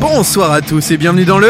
Bonsoir à tous et bienvenue dans le...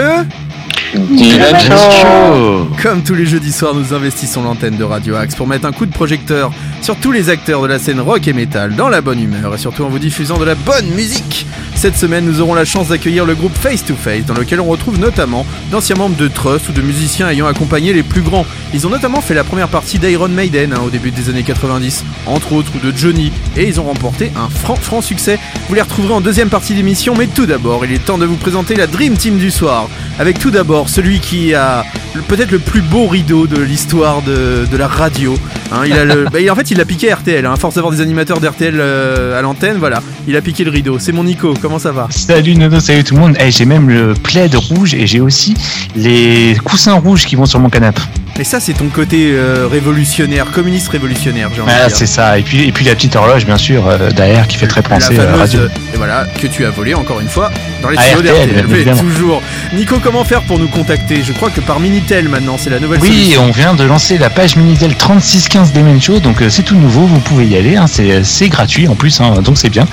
Dylan Show Comme tous les jeudis soirs, nous investissons l'antenne de Radio Axe pour mettre un coup de projecteur sur tous les acteurs de la scène rock et metal dans la bonne humeur et surtout en vous diffusant de la bonne musique. Cette semaine, nous aurons la chance d'accueillir le groupe Face to Face dans lequel on retrouve notamment d'anciens membres de Trust ou de musiciens ayant accompagné les plus grands. Ils ont notamment fait la première partie d'Iron Maiden hein, au début des années 90, entre autres, ou de Johnny, et ils ont remporté un franc franc succès. Vous les retrouverez en deuxième partie d'émission, mais tout d'abord, il est temps de vous présenter la Dream Team du soir, avec tout d'abord celui qui a peut-être le plus beau rideau de l'histoire de, la radio. Hein, il a bah, en fait, il a piqué RTL. Hein, force d'avoir des animateurs d'RTL euh, à l'antenne, voilà, il a piqué le rideau. C'est mon Nico. Comment ça va? Salut Nono, salut tout le monde. Eh, j'ai même le plaid rouge et j'ai aussi les coussins rouges qui vont sur mon canapé. Et ça, c'est ton côté euh, révolutionnaire, communiste révolutionnaire, j'ai envie de Ah, c'est ça. Et puis, et puis la petite horloge, bien sûr, euh, derrière, qui fait très penser la fameuse, radio. euh, et voilà, que tu as volé encore une fois dans les studios RTL, d'RTL. Mais toujours. Nico, comment faire pour nous contacter? Je crois que par Minitel maintenant, c'est la nouvelle Oui, solution. on vient de lancer la page Minitel 3615 Demen Show, donc c'est tout nouveau, vous pouvez y aller, hein, c'est gratuit en plus, hein, donc c'est bien.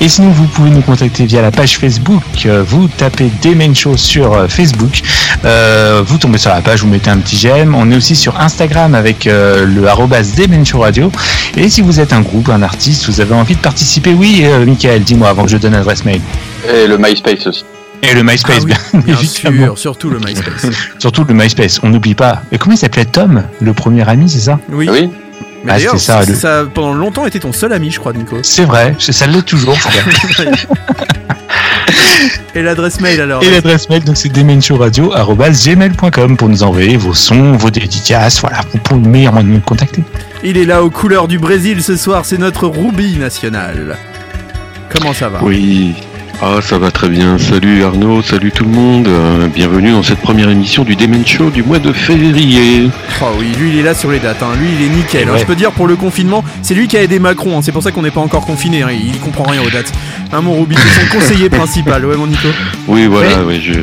Et sinon, vous pouvez nous contacter via la page Facebook, vous tapez Demen Show sur Facebook, euh, vous tombez sur la page, vous mettez un petit j'aime, on est aussi sur Instagram avec euh, le arrobas Radio, et si vous êtes un groupe, un artiste, vous avez envie de participer, oui, euh, Michael, dis-moi avant que je donne l'adresse mail. Et le MySpace aussi. Et le MySpace, Ah oui, bien, bien évidemment. sûr, surtout le MySpace. Surtout le MySpace, on n'oublie pas. Et comment il s'appelait Tom, le premier ami, c'est ça? Oui. Oui. Mais Ah, d'ailleurs, ça, ça, le- ça a pendant longtemps été ton seul ami, je crois, Nico. C'est vrai, ça l'est toujours. Et l'adresse mail alors Et l'adresse mail, donc c'est demenshowradio.gmail.com pour nous envoyer vos sons, vos dédicaces, voilà, pour, pour le meilleur moyen de nous contacter. Il est là aux couleurs du Brésil ce soir, c'est notre Ruby national. Comment ça va? Oui, ah ça va très bien. Salut Arnaud, salut tout le monde. Euh, bienvenue dans cette première émission du Demen Show du mois de février. Oh oui, lui il est là sur les dates, hein. lui il est nickel. hein. Ouais. Je peux dire pour le confinement, c'est lui qui a aidé Macron, hein. c'est pour ça qu'on n'est pas encore confiné, hein. il comprend rien aux dates. Hein, mon Ruby, c'est son conseiller principal, ouais mon Nico. Oui, voilà, oui, je...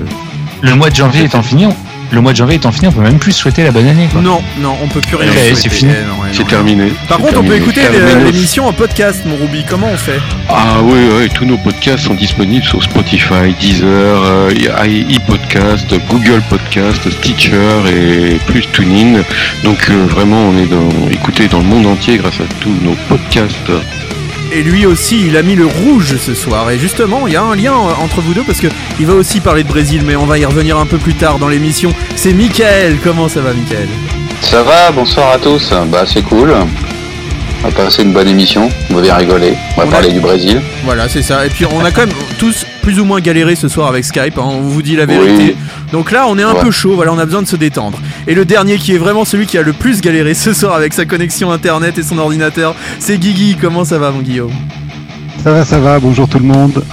Le mois de janvier étant fini, on- le mois de janvier étant fini, on peut même plus souhaiter la bonne année. Quoi. Non, non, on peut plus rien. Ouais, souhaiter. c'est fini. Eh, non, ouais, c'est non. terminé. Par C'est contre, on peut écouter l'émission en podcast, mon Ruby, comment on fait? Ah oui, oui, tous nos podcasts sont disponibles sur Spotify, Deezer, euh, i- iPodcast, Google Podcast, Stitcher et plus TuneIn. Donc euh, vraiment, on est dans, écouté dans le monde entier grâce à tous nos podcasts. Et lui aussi, il a mis le rouge ce soir. Et justement, il y a un lien euh, entre vous deux parce que il va aussi parler de Brésil, mais on va y revenir un peu plus tard dans l'émission. C'est Michael. Comment ça va, Michael Ça va, bonsoir à tous. Bah c'est cool. On va passer une bonne émission. On va bien rigoler. On va On a- parler du Brésil. Voilà, c'est ça. Et puis on a quand même tous plus ou moins galéré ce soir avec Skype. hein, on vous dit la vérité. Donc là, on est un Ouais. peu chaud. Voilà, on a besoin de se détendre. Et le dernier qui est vraiment celui qui a le plus galéré ce soir avec sa connexion internet et son ordinateur, c'est Guigui. Comment ça va, mon Guillaume? Ça va, ça va, bonjour tout le monde.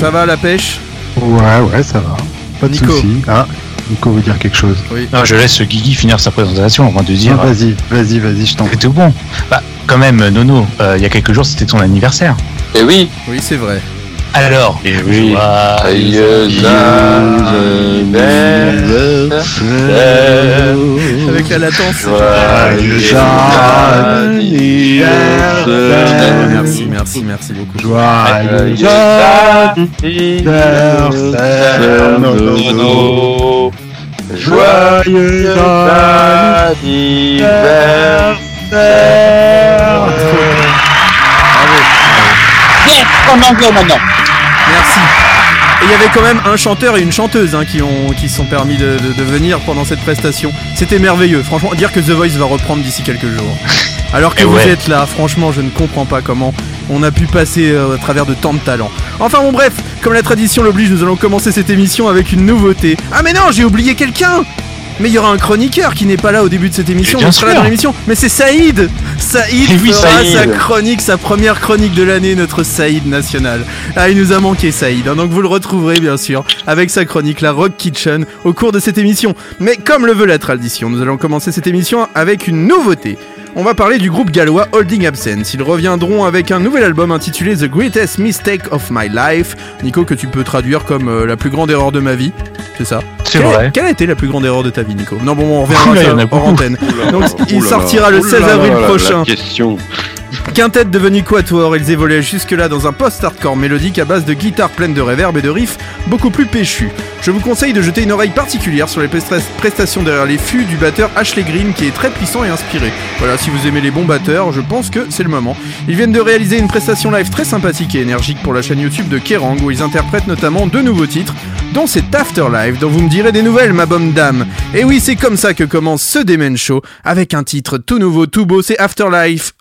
Ça va la pêche? Ouais, ouais, ça va. Pas de Nico. soucis. Ah, Nico veut dire quelque chose. Oui. Non, je laisse Guigui finir sa présentation avant de dire. Ah, vas-y, vas-y, vas-y, je t'en C'est tout bon. Bah, quand même, Nono, euh, il y a quelques jours, c'était ton anniversaire. Et oui, Oui, c'est vrai. Alors, Et oui. joyeux anniversaire. Avec la latence. Joyeux anniversaire. Merci, merci, merci beaucoup. Joyeux anniversaire, Nono. Joyeux anniversaire. Merci. Et il y avait quand même un chanteur et une chanteuse hein, qui ont qui sont permis de, de- de venir pendant cette prestation. C'était merveilleux. Franchement, dire que The Voice va reprendre d'ici quelques jours. Alors que vous ouais. êtes là, franchement, je ne comprends pas comment on a pu passer euh, à travers de tant de talents. Enfin bon bref, comme la tradition l'oblige, nous allons commencer cette émission avec une nouveauté. Ah mais non, j'ai oublié quelqu'un Mais il y aura un chroniqueur qui n'est pas là au début de cette émission, bien mais sera là sûr. dans l'émission. Mais c'est Saïd Saïd Eh oui, fera Saïd. sa chronique, sa première chronique de l'année, notre Saïd national. Ah, il nous a manqué Saïd, hein, donc vous le retrouverez bien sûr avec sa chronique La Rock Kitchen au cours de cette émission. Mais comme le veut la tradition, nous allons commencer cette émission avec une nouveauté. On va parler du groupe gallois Holding Absence. Ils reviendront avec un nouvel album intitulé The Greatest Mistake of My Life. Nico, que tu peux traduire comme euh, la plus grande erreur de ma vie. C'est ça? C'est vrai. Quelle a été la plus grande erreur de ta vie, Nico? Non, bon, on reviendra en antenne. Donc, il sortira le ouh 16 là avril prochain. question. Quintette devenue Quatuor, ils évoluaient jusque-là dans un post-hardcore mélodique à base de guitares pleines de reverb et de riffs beaucoup plus péchus. Je vous conseille de jeter une oreille particulière sur les prestations derrière les fûts du batteur Ashley Green qui est très puissant et inspiré. Voilà, si vous aimez les bons batteurs, je pense que c'est le moment. Ils viennent de réaliser une prestation live très sympathique et énergique pour la chaîne YouTube de Kerrang où ils interprètent notamment deux nouveaux titres, dont cet Afterlife dont vous me direz des nouvelles ma bonne dame. Et oui, c'est comme ça que commence ce Demen Show avec un titre tout nouveau, tout beau, c'est Afterlife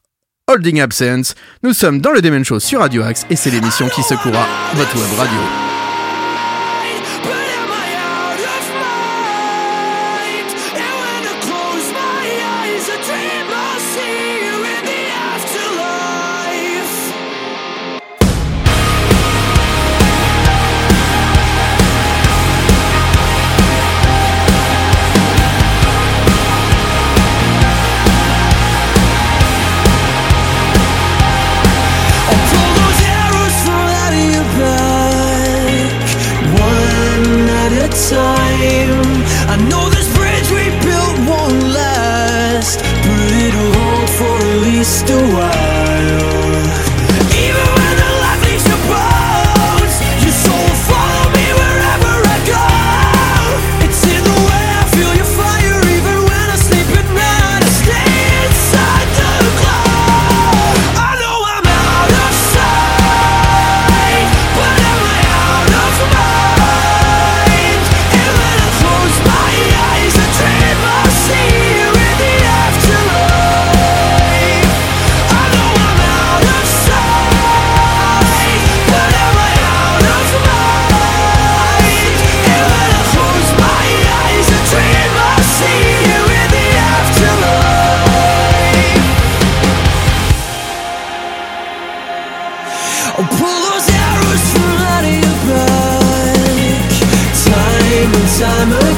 Holding Absence. Nous sommes dans le Demen Show sur Radio Axe et c'est l'émission qui secoura votre web radio. Least a Time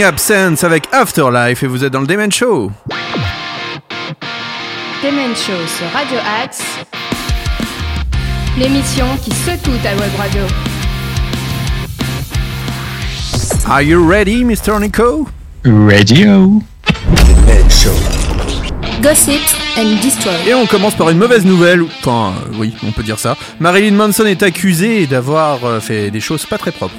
Holding Absence avec Afterlife et vous êtes dans le Demen Show. Demen Show sur Radio Axe, l'émission qui secoue ta web radio. Are you ready, Mr. Nico? Radio. Gossips and Destroy. Et on commence par une mauvaise nouvelle, ou- enfin euh, oui, on peut dire ça. Marilyn Manson est accusée d'avoir euh, fait des choses pas très propres.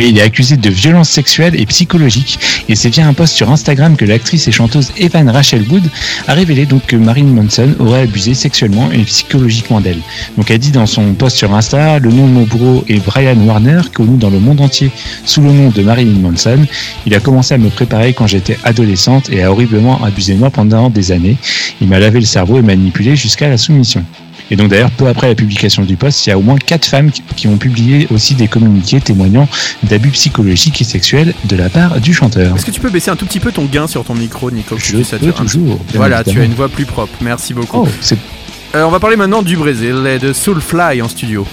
Il est accusé de violences sexuelles et psychologiques. Et c'est via un post sur Instagram que l'actrice et chanteuse Evan Rachel Wood a révélé que Marilyn Manson aurait abusé sexuellement et psychologiquement d'elle. Donc elle dit dans son post sur Insta, le nom de mon bourreau est Brian Warner, connu dans le monde entier sous le nom de Marilyn Manson. Il a commencé à me préparer quand j'étais adolescente et a horriblement abusé de moi pendant des années. Il m'a lavé le cerveau et manipulé jusqu'à la soumission. Et donc d'ailleurs, peu après la publication du post, il y a au moins quatre femmes qui- qui ont publié aussi des communiqués témoignant d'abus psychologiques et sexuels de la part du chanteur. Est-ce que tu peux baisser un tout petit peu ton gain sur ton micro, Nico Je satures peux toujours. Voilà, tu as une voix plus propre. Merci beaucoup. Oh, Euh, on va parler maintenant du Brésil et de Soulfly en studio.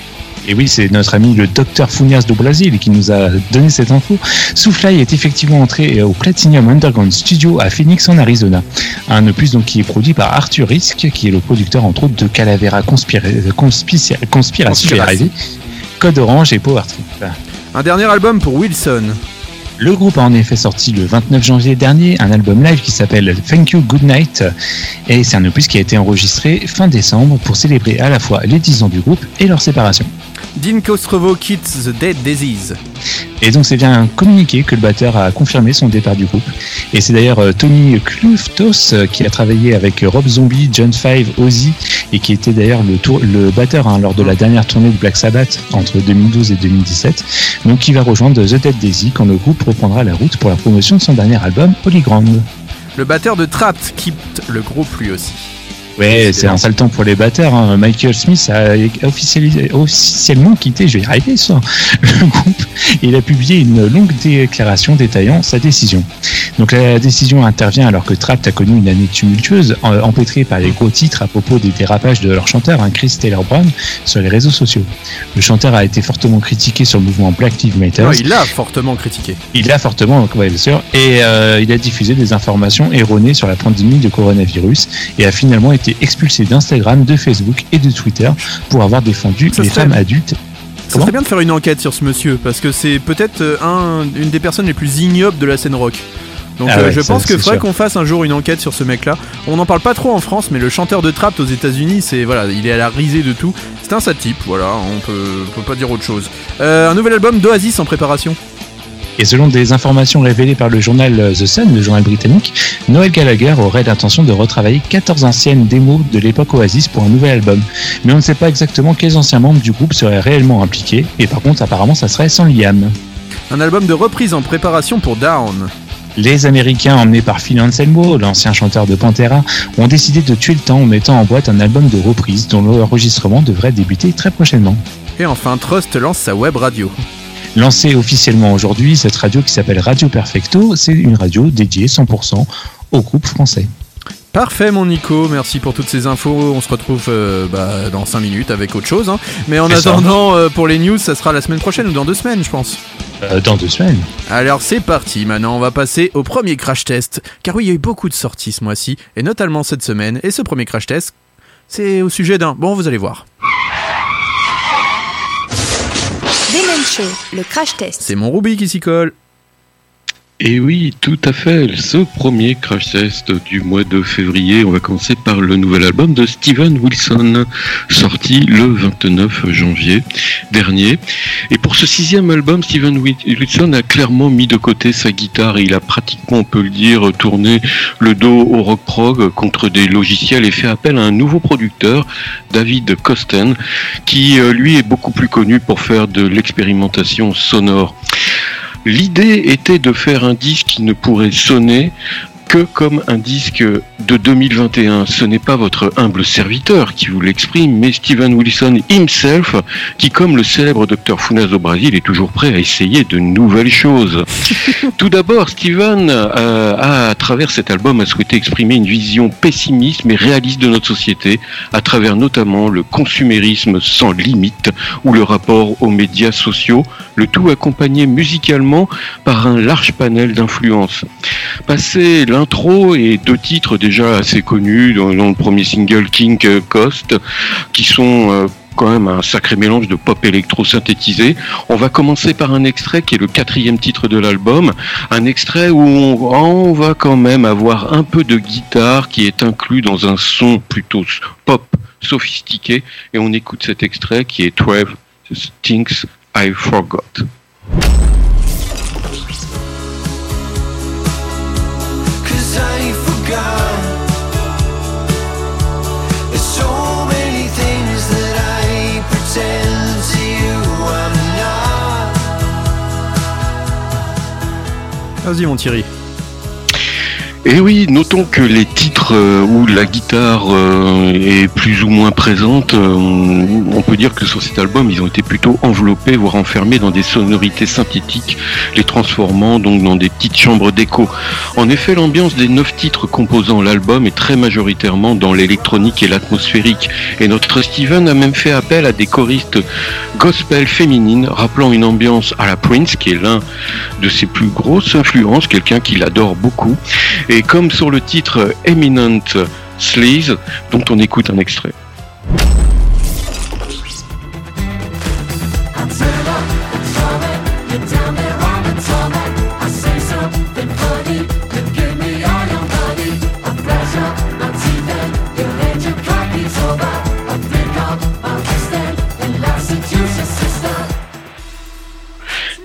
Et oui, c'est notre ami le docteur Funias do Brasil qui nous a donné cette info. Soulfly est effectivement entré au Platinum Underground Studio à Phoenix en Arizona. Un opus donc qui est produit par Arthur Risk, qui est le producteur entre autres de Calavera Conspira arriver, Code Orange et Power Trip. Un dernier album pour Wilson. Le groupe a en effet sorti le 29 janvier dernier un album live qui s'appelle Thank You Good Night et c'est un opus qui a été enregistré fin décembre pour célébrer à la fois les 10 ans du groupe et leur séparation. Dean Kostrovo quitte The Dead Disease. Et donc c'est un communiqué que le batteur a confirmé son départ du groupe. Et c'est d'ailleurs euh, Tony Kluftos euh, qui a travaillé avec euh, Rob Zombie, John Five, Ozzy et qui était d'ailleurs le, tour- le batteur hein, lors de la dernière tournée de Black Sabbath entre 2012 et 2017. Donc qui va rejoindre The Dead Daisy quand le groupe reprendra la route pour la promotion de son dernier album Holy Ground. Le batteur de Trapped quitte le groupe lui aussi. Ouais, c'est un sale temps pour les batteurs. hein. Michael Smith a officialisé- officiellement quitté, je vais y arriver ça, le groupe. Et il a publié une longue déclaration détaillant sa décision. Donc la décision intervient alors que Trapt a connu une année tumultueuse, empêtrée par les gros titres à propos des dérapages de leur chanteur, hein, Chris Taylor Brown, sur les réseaux sociaux. Le chanteur a été fortement critiqué sur le mouvement Black Lives Matter. Non, il l'a fortement critiqué. Il l'a fortement, ouais, bien sûr, et euh, il a diffusé des informations erronées sur la pandémie de coronavirus et a finalement été expulsé d'Instagram, de Facebook et de Twitter pour avoir défendu Ça les serait- femmes adultes. Ça serait bien de faire une enquête sur ce monsieur, parce que c'est peut-être euh, un, une des personnes les plus ignobles de la scène rock. Donc Ah euh, ouais, je pense que faudrait qu'on fasse un jour une enquête sur ce mec-là. On n'en parle pas trop en France, mais le chanteur de trap aux États-Unis, c'est voilà, il est à la risée de tout. C'est un sale type, voilà, on peut, on peut pas dire autre chose. Euh, un nouvel album d'Oasis en préparation. Et selon des informations révélées par le journal euh, The Sun, le journal britannique, Noel Gallagher aurait l'intention de retravailler 14 anciennes démos de l'époque Oasis pour un nouvel album. Mais on ne sait pas exactement quels anciens membres du groupe seraient réellement impliqués, et par contre apparemment ça serait sans Liam. Un album de reprise en préparation pour Down. Les Américains, emmenés par Phil Anselmo, l'ancien chanteur de Pantera, ont décidé de tuer le temps en mettant en boîte un album de reprise dont l'enregistrement devrait débuter très prochainement. Et enfin, Trust lance sa web radio. Lancée officiellement aujourd'hui, cette radio qui s'appelle Radio Perfecto, c'est une radio dédiée 100% au groupe français. Parfait mon Nico, merci pour toutes ces infos. On se retrouve euh, bah, dans 5 minutes avec autre chose. hein. Mais en attendant, euh, pour les news, ça sera la semaine prochaine ou dans deux semaines, je pense. Euh, dans deux semaines. Alors c'est parti, maintenant on va passer au premier crash test. Car oui, il y a eu beaucoup de sorties ce mois-ci, et notamment cette semaine. Et ce premier crash test, c'est au sujet d'un... Bon, vous allez voir. Le crash test. C'est mon Ruby qui s'y colle. Et oui, tout à fait. Ce premier crash test du mois de février, on va commencer par le nouvel album de Steven Wilson, sorti le 29 janvier dernier. Et pour ce sixième album, Steven Wi- Wilson a clairement mis de côté sa guitare il a pratiquement, on peut le dire, tourné le dos au rock prog contre des logiciels et fait appel à un nouveau producteur, David Kosten, qui euh, lui est beaucoup plus connu pour faire de l'expérimentation sonore. L'idée était de faire un disque qui ne pourrait sonner que comme un disque de 2021. Ce n'est pas votre humble serviteur qui vous l'exprime, mais Steven Wilson himself, qui, comme le célèbre docteur Funas au Brésil, est toujours prêt à essayer de nouvelles choses. Tout d'abord, Steven euh, a, à travers cet album, a souhaité exprimer une vision pessimiste mais réaliste de notre société, à travers notamment le consumérisme sans limite ou le rapport aux médias sociaux, le tout accompagné musicalement par un large panel d'influences. Passé l'intro et deux titres déjà assez connus dans le premier single King Cost, qui sont euh, quand même un sacré mélange de pop électro synthétisé. On va commencer par un extrait qui est le quatrième titre de l'album, un extrait où on, on va quand même avoir un peu de guitare qui est inclus dans un son plutôt pop sophistiqué et on écoute cet extrait qui est 12 Things I Forgot. Vas-y mon Thierry. Et oui, notons que les titres euh, où la guitare euh, est plus ou moins présente, euh, on, peut dire que sur cet album, ils ont été plutôt enveloppés, voire enfermés dans des sonorités synthétiques, les transformant donc dans des petites chambres d'écho. En effet, l'ambiance des neuf titres composant l'album est très majoritairement dans l'électronique et l'atmosphérique. Et notre Steven a même fait appel à des choristes gospel féminines, rappelant une ambiance à la Prince, qui est l'un de ses plus grosses influences, quelqu'un qu'il adore beaucoup. Comme sur le titre Eminent Sleaze, dont on écoute un extrait.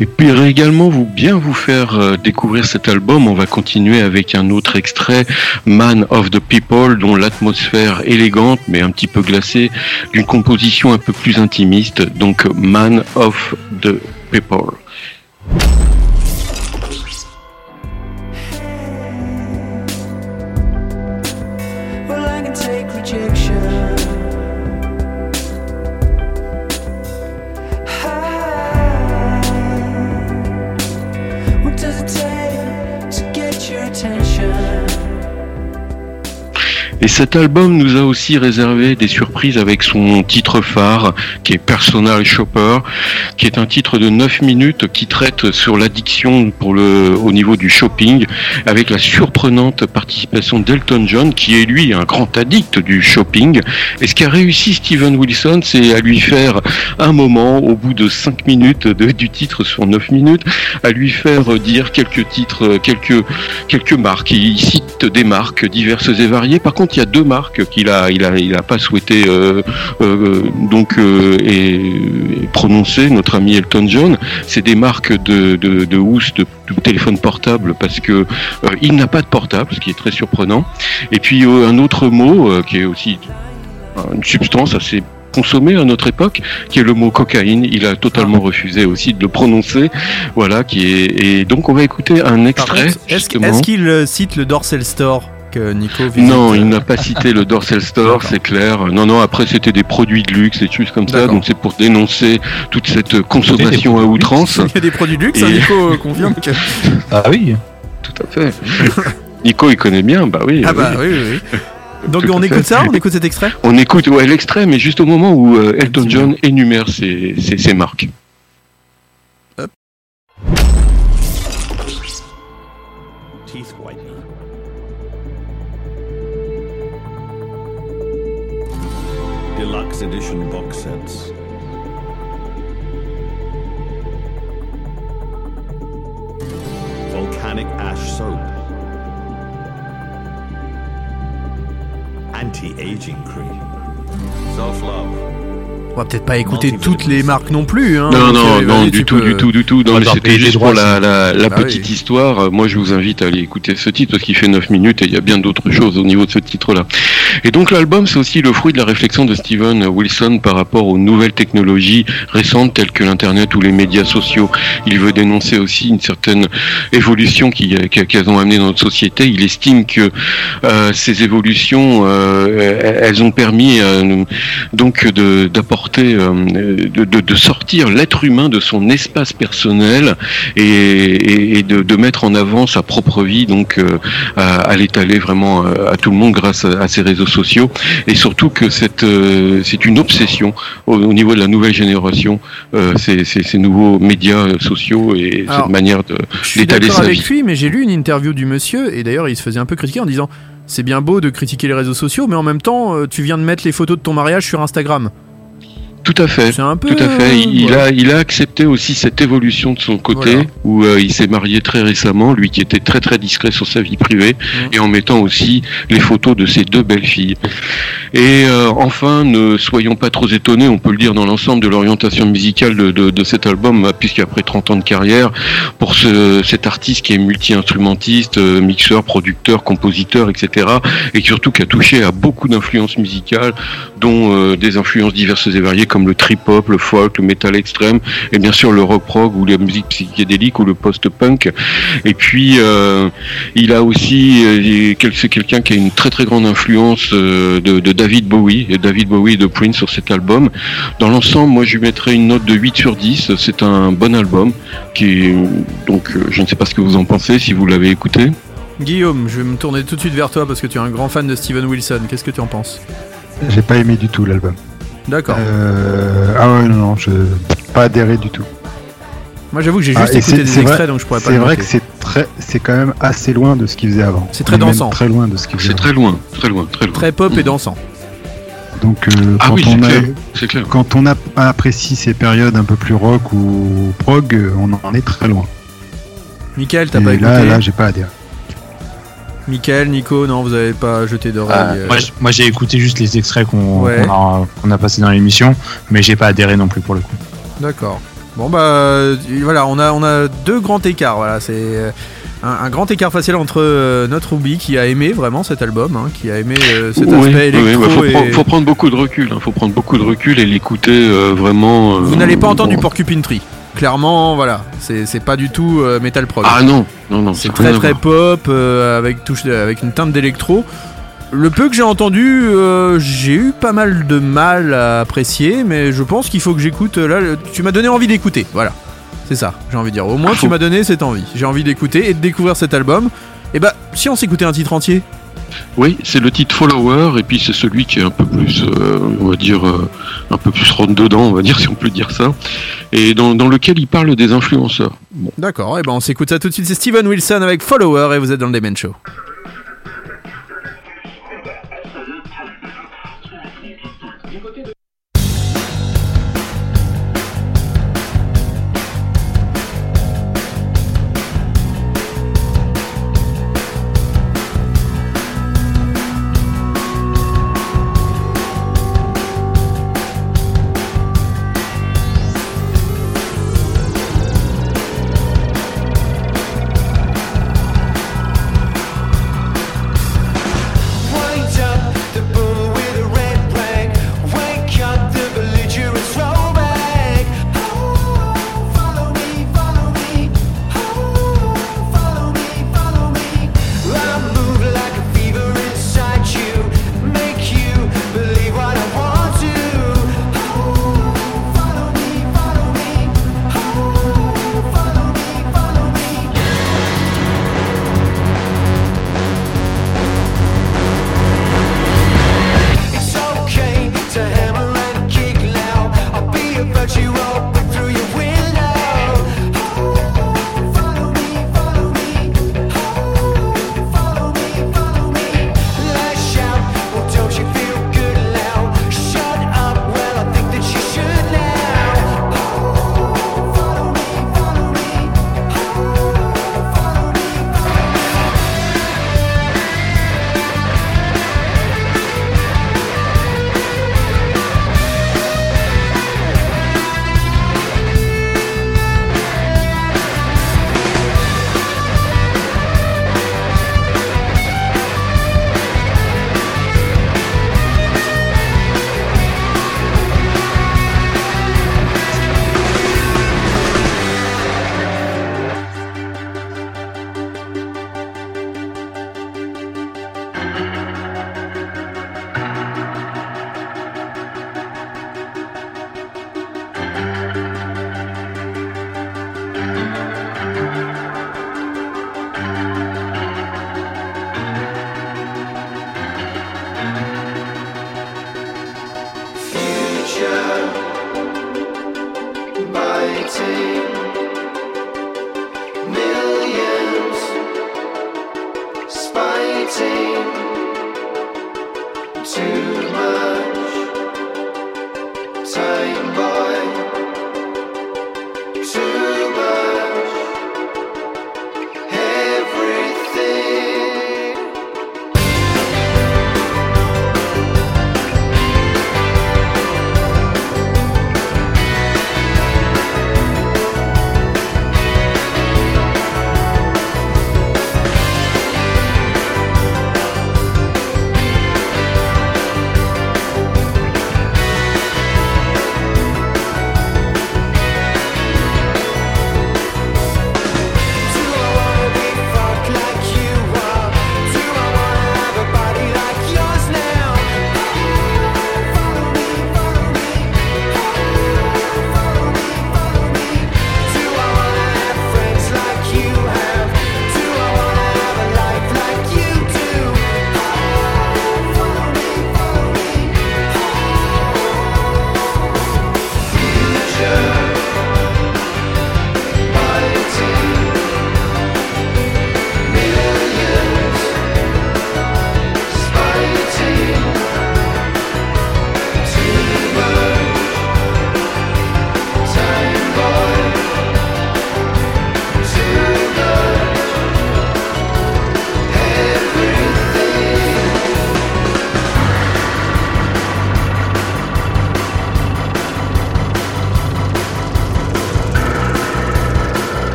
Et puis également vous bien vous faire euh, découvrir cet album, on va continuer avec un autre extrait, Man of the People, dont l'atmosphère élégante mais un petit peu glacée, d'une composition un peu plus intimiste, donc Man of the People. Et cet album nous a aussi réservé des surprises avec son titre phare, qui est Personal Shopper, qui est un titre de 9 minutes qui traite sur l'addiction au niveau du shopping, avec la surprenante participation d'Elton John, qui est lui un grand addict du shopping. Et ce qu'a réussi Steven Wilson, c'est à lui faire un moment, au bout de 5 minutes du titre sur 9 minutes, à lui faire dire quelques titres, quelques, quelques marques. Il cite des marques diverses et variées. Par contre, il y a deux marques qu'il a, il a, il a pas souhaité euh, euh, donc euh, et, et prononcer. Notre ami Elton John, c'est des marques de de, de housse, de, de téléphone portable, parce que il n'a pas de portable, ce qui est très surprenant. Et puis un autre mot qui est aussi une substance assez consommée à notre époque, qui est le mot cocaïne. Il a totalement refusé aussi de le prononcer. Voilà, qui est et donc on va écouter un extrait. est-ce qu'il cite le Dorsal Store? Que Nico visite Non, euh, il n'a pas cité le Dorsal Store, c'est clair. Non, non, après c'était des produits de luxe, des choses comme ça. Donc c'est pour dénoncer toute cette consommation à outrance. Il y a des produits de luxe, Et- hein, Nico euh, confirme que. Ah oui. Tout à fait. Nico, il connaît bien, bah oui. Ah euh, bah oui. oui, oui, oui. Donc Tout on fait. écoute ça, on écoute cet extrait? On écoute ouais, l'extrait, mais juste au moment où euh, Elton John énumère ses, ses, ses marques. Deluxe edition box sets. Volcanic ash soap. Anti-aging cream. Self-love. On va peut-être pas écouter toutes les marques non plus. Hein, Non, non, euh, non, du tout, peux- du tout, du tout. C'était juste droits, pour la, la, la Bah petite oui. histoire. Moi, je vous invite à aller écouter ce titre parce qu'il fait 9 minutes et il y a bien d'autres choses au niveau de ce titre-là. Et donc, l'album, c'est aussi le fruit de la réflexion de Steven Wilson par rapport aux nouvelles technologies récentes telles que l'Internet ou les médias sociaux. Il veut dénoncer aussi une certaine évolution qui- qu'elles ont amené dans notre société. Il estime que euh, ces évolutions, euh, elles ont permis euh, donc de- d'apporter, euh, de, de- sortir l'être humain de son espace personnel et, de, de mettre en avant sa propre vie, donc euh, à, l'étaler vraiment euh, à tout le monde grâce à, à ces réseaux sociaux. Et surtout que cette, euh, c'est une obsession au, au niveau de la nouvelle génération, euh, ces, ces- ces nouveaux médias sociaux et Alors, cette manière de Je suis d'étaler sa avec vie. lui, mais j'ai lu une interview du monsieur, et d'ailleurs il se faisait un peu critiquer en disant C'est bien beau de critiquer les réseaux sociaux, mais en même temps, euh, tu viens de mettre les photos de ton mariage sur Instagram. Tout à fait. C'est un peu. Tout à fait. Il, ouais. a, il a accepté aussi cette évolution de son côté, Voilà. où euh, il s'est marié très récemment, lui qui était très très discret sur sa vie privée, Mm. et en mettant aussi les photos de ses deux belles filles. Et euh, enfin, ne soyons pas trop étonnés, on peut le dire dans l'ensemble de l'orientation musicale de, de, de cet album, puisqu'après 30 ans de carrière, pour ce, cet artiste qui est multi-instrumentiste, euh, mixeur, producteur, compositeur, etc., et surtout qui a touché à beaucoup d'influences musicales, dont euh, des influences diverses et variées comme le trip-hop, le folk, le metal extrême, et bien sûr le rock prog ou la musique psychédélique ou le post-punk. Et puis euh, il a aussi, euh, c'est quelqu'un qui a une très très grande influence de, David Bowie et David Bowie de Prince sur cet album. Dans l'ensemble, moi je lui mettrais une note de 8 sur 10. C'est un bon album qui donc je ne sais pas ce que vous en pensez si vous l'avez écouté. Guillaume, je vais me tourner tout de suite vers toi parce que tu es un grand fan de Steven Wilson. Qu'est-ce que tu en penses? J'ai pas aimé du tout l'album. D'accord. Euh, ah ouais, non, non, je pas adhéré du tout. Moi, j'avoue que j'ai Ah, juste écouté des extraits, vrai- donc je pourrais pas C'est vrai que c'est très, c'est quand même assez loin de ce qu'il faisait avant. C'est très dansant. Très loin de ce qu'il faisait. C'est très loin, très loin, très loin. Très pop et Mhm. dansant. Donc euh, Ah quand oui, on a, clair. C'est clair. quand on a apprécie ces périodes un peu plus rock ou prog, on en est très loin. Michael, t'as pas là, écouté là, j'ai pas adhéré. Michael, Nico, non, vous avez pas jeté d'oreille. Ah, euh, moi, j'ai écouté juste les extraits qu'on Ouais. a, passés dans l'émission, mais j'ai pas adhéré non plus pour le coup. D'accord. Bon bah euh, voilà, on a on a deux grands écarts. Voilà, c'est euh, un, un grand écart facial entre euh, notre Ruby qui a aimé vraiment cet album, hein, qui a aimé euh, cet Oui, aspect oui, électro. ouais, faut, et- prendre- faut prendre beaucoup de recul. Hein, faut prendre beaucoup de recul et l'écouter euh, vraiment. euh, Vous n'allez pas entendre bon. du Porcupine Tree. Clairement, voilà, c'est pas du tout euh, metal prog. Ah non, non, non. c'est très très pop euh, avec touche avec une teinte d'électro. Le peu que j'ai entendu, euh, j'ai eu pas mal de mal à apprécier, mais je pense qu'il faut que j'écoute. Là, tu m'as donné envie d'écouter. Voilà, c'est ça. J'ai envie de dire. Au moins, Ah, tu m'as donné cette envie. J'ai envie d'écouter et de découvrir cet album. Et bah, si on s'écoutait un titre entier. Oui, c'est le titre Follower et puis c'est celui qui est un peu plus, euh, on va dire, euh, un peu plus rentre dedans, on va dire si on peut dire ça, et dans, lequel il parle des influenceurs. D'accord. Et ben, on s'écoute ça tout de suite. C'est Steven Wilson avec Follower et vous êtes dans le Demen Show.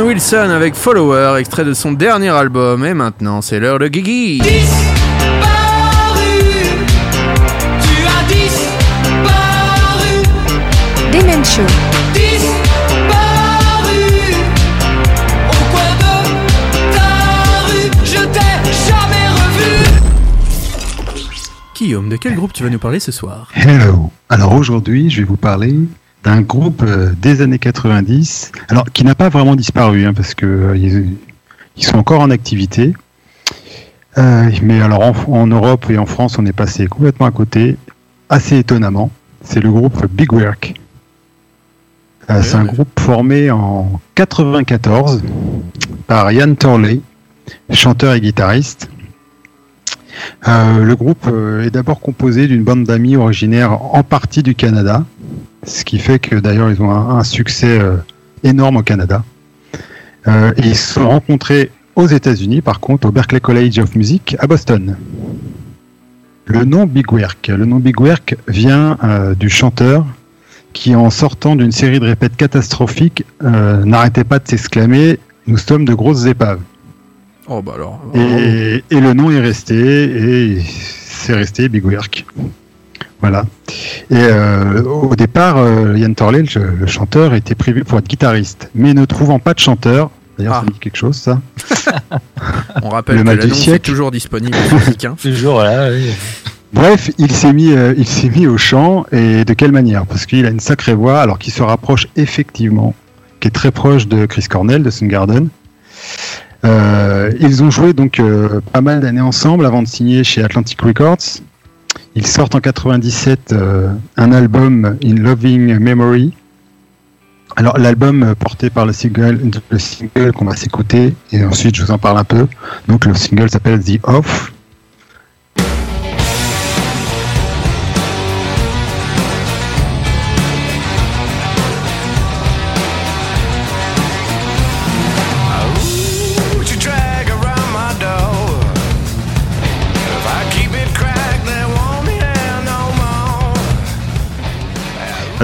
Wilson avec Follower, extrait de son dernier album. Et maintenant, c'est l'heure de Guigui. Disparu, tu as disparu, Demen Show. disparu, au coin de ta rue, je t'ai jamais revu. Guillaume, de quel groupe tu vas nous parler ce soir? Hello. Alors aujourd'hui, je vais vous parler d'un groupe euh, des années 90, alors qui n'a pas vraiment disparu, hein, parce que euh, ils, ils sont encore en activité. Euh, mais alors en, en Europe et en France, on est passé complètement à côté, assez étonnamment. C'est le groupe Big Work. Euh, c'est un groupe formé en 94 par Ian Torley, chanteur et guitariste. Le groupe est d'abord composé d'une bande d'amis originaires en partie du Canada, ce qui fait que d'ailleurs ils ont un, un succès euh, énorme au Canada. Euh, et ils se sont rencontrés aux États-Unis, par contre, au Berklee College of Music à Boston. Le nom Big Work, le nom Big Work vient euh, du chanteur qui, en sortant d'une série de répètes catastrophiques, n'arrêtait pas de s'exclamer "Nous sommes de grosses épaves". Oh bah alors. Et, et le nom est resté, et c'est resté Big Work. Voilà. Et euh, au départ, euh, Yann Torley, le, le chanteur, était prévu pour être guitariste, mais ne trouvant pas de chanteur, d'ailleurs Ah. ça me dit quelque chose ça, On rappelle Le que mal du l'annonce est siècle. toujours disponible hein. Toujours là, oui. Bref, il s'est mis, euh, il s'est mis au chant et de quelle manière? Parce qu'il a une sacrée voix, alors qu'il se rapproche effectivement, qui est très proche de Chris Cornell de Soundgarden. Euh, ils ont joué donc euh, pas mal d'années ensemble avant de signer chez Atlantic Records. Ils sortent en 97 euh, un album In Loving Memory. Alors l'album euh, porté par le single, le single qu'on va s'écouter et ensuite je vous en parle un peu. Donc le single s'appelle The Off.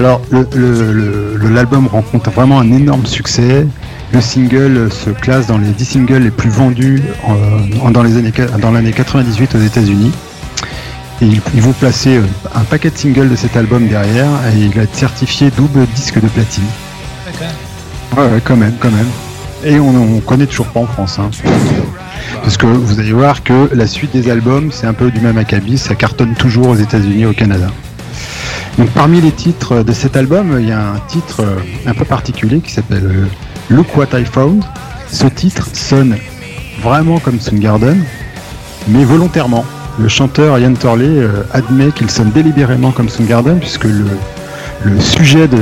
Alors, le- le- le- le- l'album rencontre vraiment un énorme succès. Le single se classe dans les 10 singles les plus vendus en- en- dans l'année 98 aux États-Unis. Et ils, ils vont placer euh, un paquet de singles de cet album derrière et il va être certifié double disque de platine. Ouais, ouais, quand même, quand même. Et on, on connaît toujours pas en France. hein. Parce que vous allez voir que la suite des albums, c'est un peu du même acabit, ça cartonne toujours aux États-Unis et au Canada. Donc parmi les titres de cet album, il y a un titre euh, un peu particulier qui s'appelle euh, Look What I Found. Ce titre sonne vraiment comme Soundgarden, mais volontairement. Le chanteur Ian Torley euh, admet qu'il sonne délibérément comme Soundgarden puisque le, sujet de,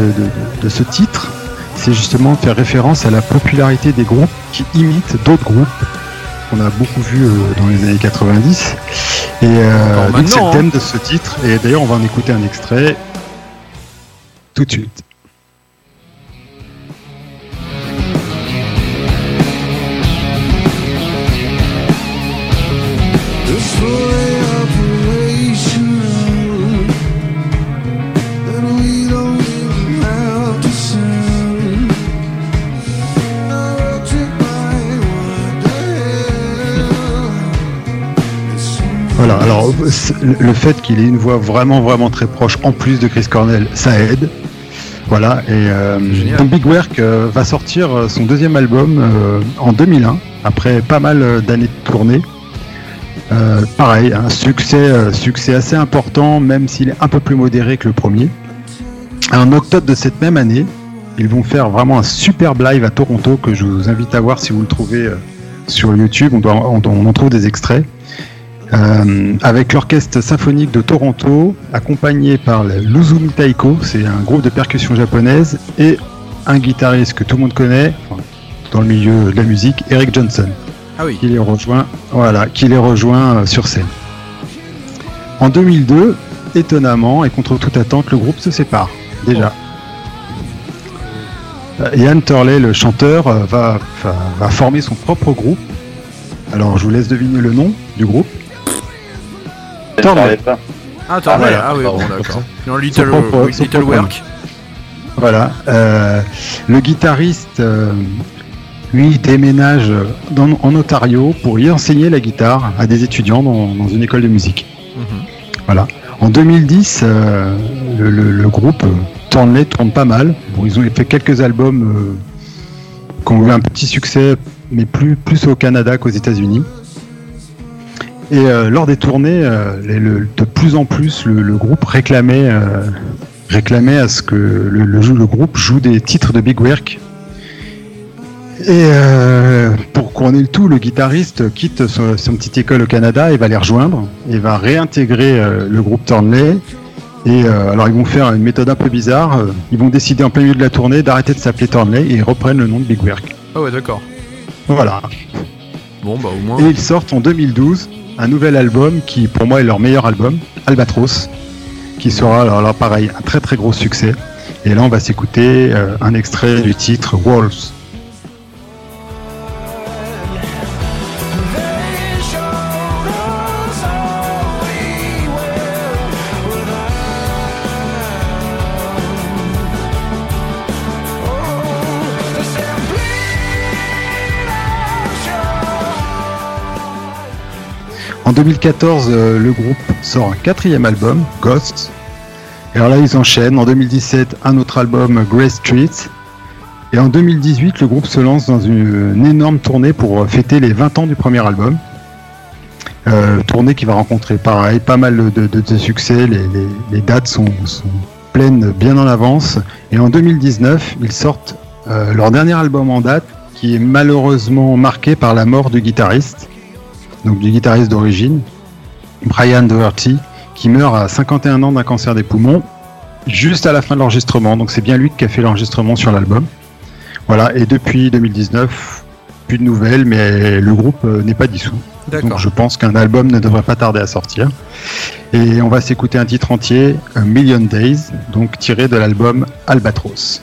de- ce titre, c'est justement faire référence à la popularité des groupes qui imitent d'autres groupes qu'on a beaucoup vu dans les années 90. Et euh, donc c'est le maintenant, thème de ce titre. Et d'ailleurs, on va en écouter un extrait tout de suite. Le fait qu'il ait une voix vraiment vraiment très proche en plus de Chris Cornell, ça aide. Voilà, et euh, donc Big Work euh, va sortir euh, son deuxième album euh, en 2001, après pas mal d'années de tournée. Pareil, un succès, succès assez important, même s'il est un peu plus modéré que le premier. En octobre de cette même année, ils vont faire vraiment un superbe live à Toronto que je vous invite à voir si vous le trouvez sur YouTube. On, doit, on, on en trouve des extraits. Euh, avec l'orchestre symphonique de Toronto, accompagné par le Luzumi Taiko, c'est un groupe de percussion japonaise, et un guitariste que tout le monde connaît enfin, dans le milieu de la musique, Eric Johnson, Ah oui. qui les rejoint, voilà, qui les rejoint euh, sur scène. En 2002, étonnamment et contre toute attente, le groupe se sépare déjà. Euh, Ian Turley, le chanteur, euh, va, va, va former son propre groupe. Alors, je vous laisse deviner le nom du groupe. Ah, attends, Ah, ah oui, bon, d'accord. Dans Little, propre- Work. Voilà. Euh, le guitariste euh, Lui, déménage dans- en Ontario pour y enseigner la guitare à des étudiants dans, dans une école de musique. Mhm. Voilà. En 2010, euh, le, le- le groupe Tournelay tourne pas mal. Bon, ils ont fait quelques albums euh, qui ont eu un petit succès, mais plus, plus au Canada qu'aux États-Unis. Et euh, lors des tournées, euh, les- le- de plus en plus, le, le groupe réclamait, euh, réclamait à ce que le, groupe joue des titres de Big Work. Et pour couronner le tout, le guitariste quitte son, son petite école au Canada et va les rejoindre et va réintégrer le groupe Thornley. Et euh, alors ils vont faire une méthode un peu bizarre. Ils vont décider en plein milieu de la tournée d'arrêter de s'appeler Thornley et ils reprennent le nom de Big Work. Ah ouais, d'accord. Voilà. Bon, bah au moins. Et ils sortent en 2012 un nouvel album qui pour moi est leur meilleur album, Albatros, qui sera alors pareil un très très gros succès. Et là on va s'écouter euh, un extrait du titre Wolves. En 2014, euh, le groupe sort un quatrième album, Ghosts. Et alors là, ils enchaînent. En 2017, un autre album, Grey Street. Et en 2018, le groupe se lance dans une, énorme tournée pour fêter les 20 ans du premier album. Euh, tournée qui va rencontrer pareil, pas mal de, succès. Les, dates sont, pleines bien en avance. Et en 2019, ils sortent euh, leur dernier album en date, qui est malheureusement marqué par la mort du guitariste donc du guitariste d'origine, Brian Doherty, qui meurt à 51 ans d'un cancer des poumons, juste à la fin de l'enregistrement. Donc c'est bien lui qui a fait l'enregistrement sur l'album. Voilà, et depuis 2019, plus de nouvelles, mais le groupe euh, n'est pas dissous. Donc je pense qu'un album ne devrait pas tarder à sortir. Et on va s'écouter un titre entier, A Million Days, donc tiré de l'album Albatros.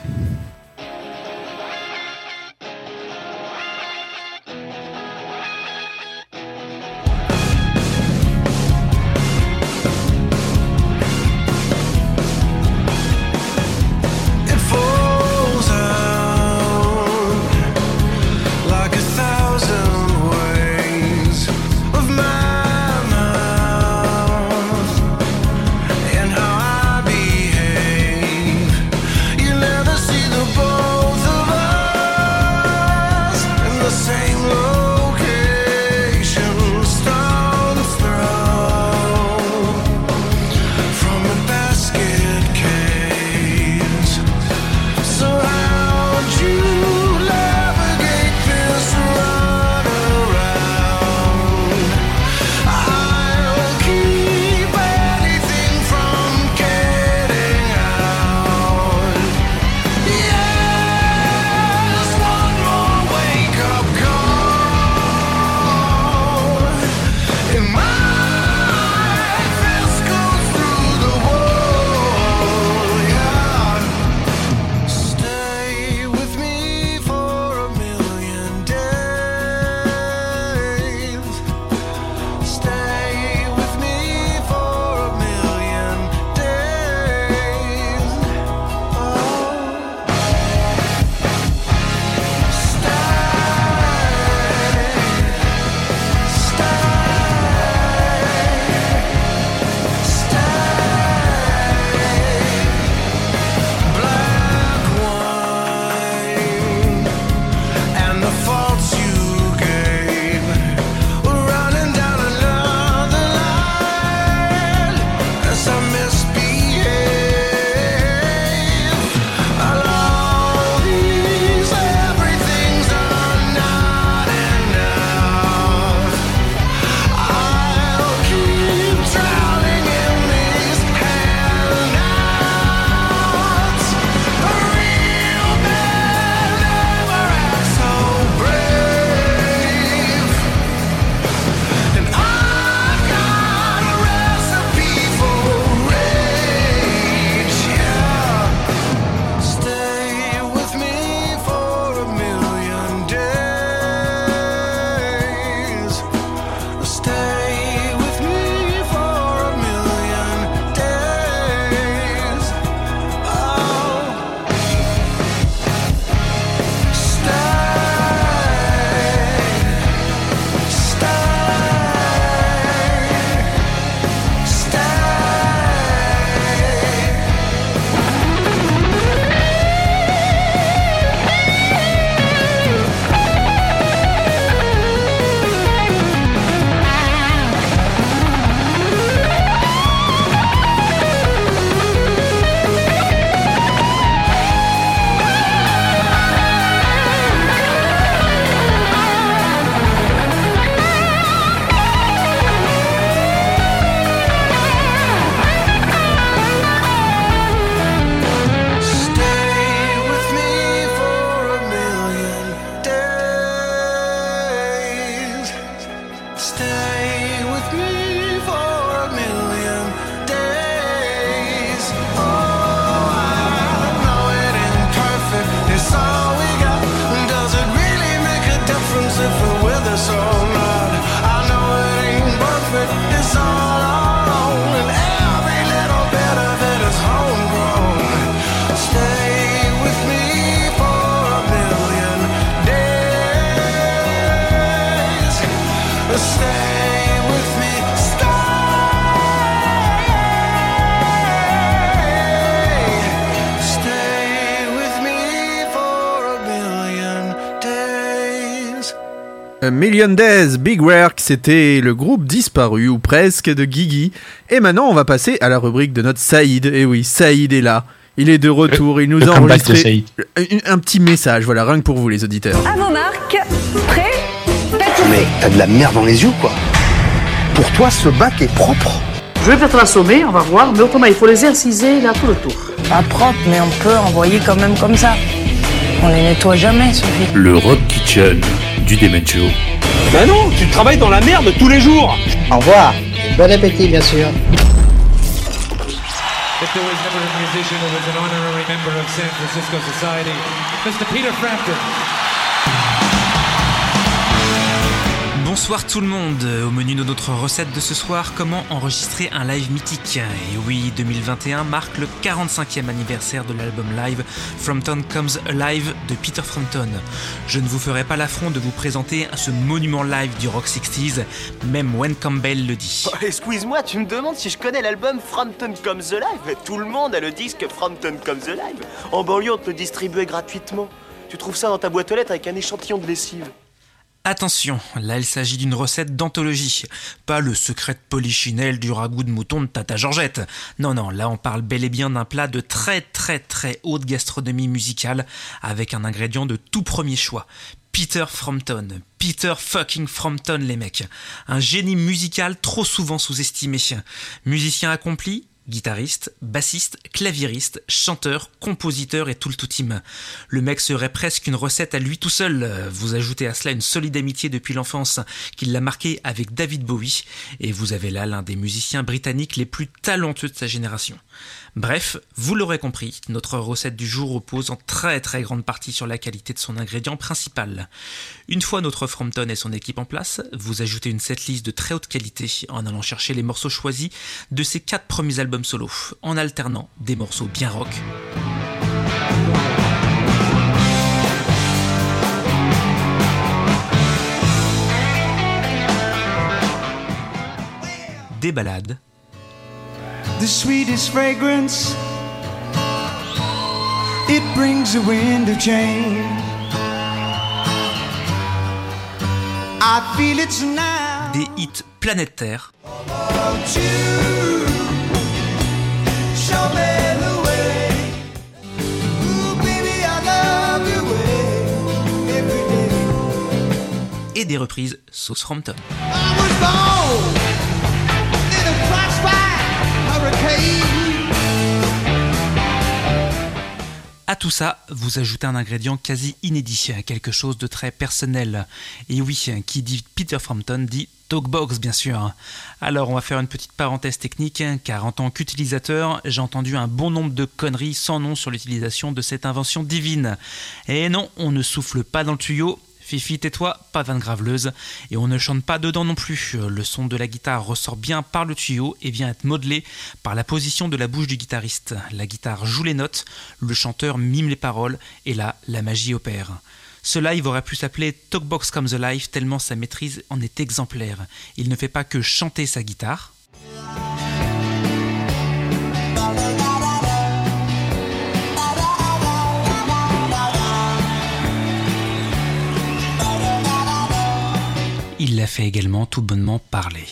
A Million Days, Big Work, c'était le groupe disparu ou presque de Guigui. Et maintenant, on va passer à la rubrique de notre Saïd. Et oui, Saïd est là. Il est de retour. Il nous Le a enregistré un petit message. Voilà, rien que pour vous, les auditeurs. À vos marques, prêt, Mais t'as de la merde dans les yeux, quoi. Pour toi, ce bac est propre. Je vais peut-être l'assommer, on va voir, mais autrement, il faut les inciser là tout le tour. Pas propre, mais on peut envoyer quand même comme ça. On les nettoie jamais, Sophie. Le Rock Kitchen du. Ben non, tu travailles dans la merde tous les jours. Au revoir. Bon appétit, bien sûr. If there was never a musician who was an honorary member of San Francisco Society, Mr. Peter Frampton. Bonsoir tout le monde, au menu de notre recette de ce soir, comment enregistrer un live mythique. Et oui, 2021 marque le 45e anniversaire de l'album live Frampton Comes Alive de Peter Frampton. Je ne vous ferai pas l'affront de vous présenter ce monument live du rock 60s, même Wayne Campbell le dit. Oh, Excuse-moi, tu me demandes si je connais l'album Frampton Comes Alive Tout le monde a le disque Frampton Comes Alive. En banlieue, on te le distribuait gratuitement. Tu trouves ça dans ta boîte aux lettres avec un échantillon de lessive. Attention, là il s'agit d'une recette d'anthologie, pas le secret de polichinelle du ragoût de mouton de Tata Georgette. Non, non, là on parle bel et bien d'un plat de très très très haute gastronomie musicale avec un ingrédient de tout premier choix. Peter Frampton, Peter fucking Frampton les mecs. Un génie musical trop souvent sous-estimé. Musicien accompli, guitariste, bassiste, claviériste, chanteur, compositeur et tout le tout team. Le mec serait presque une recette à lui tout seul. Vous ajoutez à cela une solide amitié depuis l'enfance qui l'a marqué avec David Bowie et vous avez là l'un des musiciens britanniques les plus talentueux de sa génération. Bref, vous l'aurez compris, notre recette du jour repose en très très grande partie sur la qualité de son ingrédient principal. Une fois notre Frampton et son équipe en place, vous ajoutez une setlist de très haute qualité en allant chercher les morceaux choisis de ses quatre premiers albums solo, en alternant des morceaux bien rock. Des balades, The sweetest fragrance, it brings a wind of change. I feel it now. des hits planétaires, et des reprises sauce Frampton. Tout ça, vous ajoutez un ingrédient quasi inédit, quelque chose de très personnel. Et oui, qui dit Peter Frampton dit Talkbox, bien sûr. Alors, on va faire une petite parenthèse technique, car en tant qu'utilisateur, j'ai entendu un bon nombre de conneries sans nom sur l'utilisation de cette invention divine. Et non, on ne souffle pas dans le tuyau. Fifi, tais-toi, pas vanne graveleuse. Et on ne chante pas dedans non plus. Le son de la guitare ressort bien par le tuyau et vient être modelé par la position de la bouche du guitariste. La guitare joue les notes, le chanteur mime les paroles, et là, la magie opère. Ce live aurait pu s'appeler Talkbox Comes Alive tellement sa maîtrise en est exemplaire. Il ne fait pas que chanter sa guitare, il la fait également tout bonnement parler.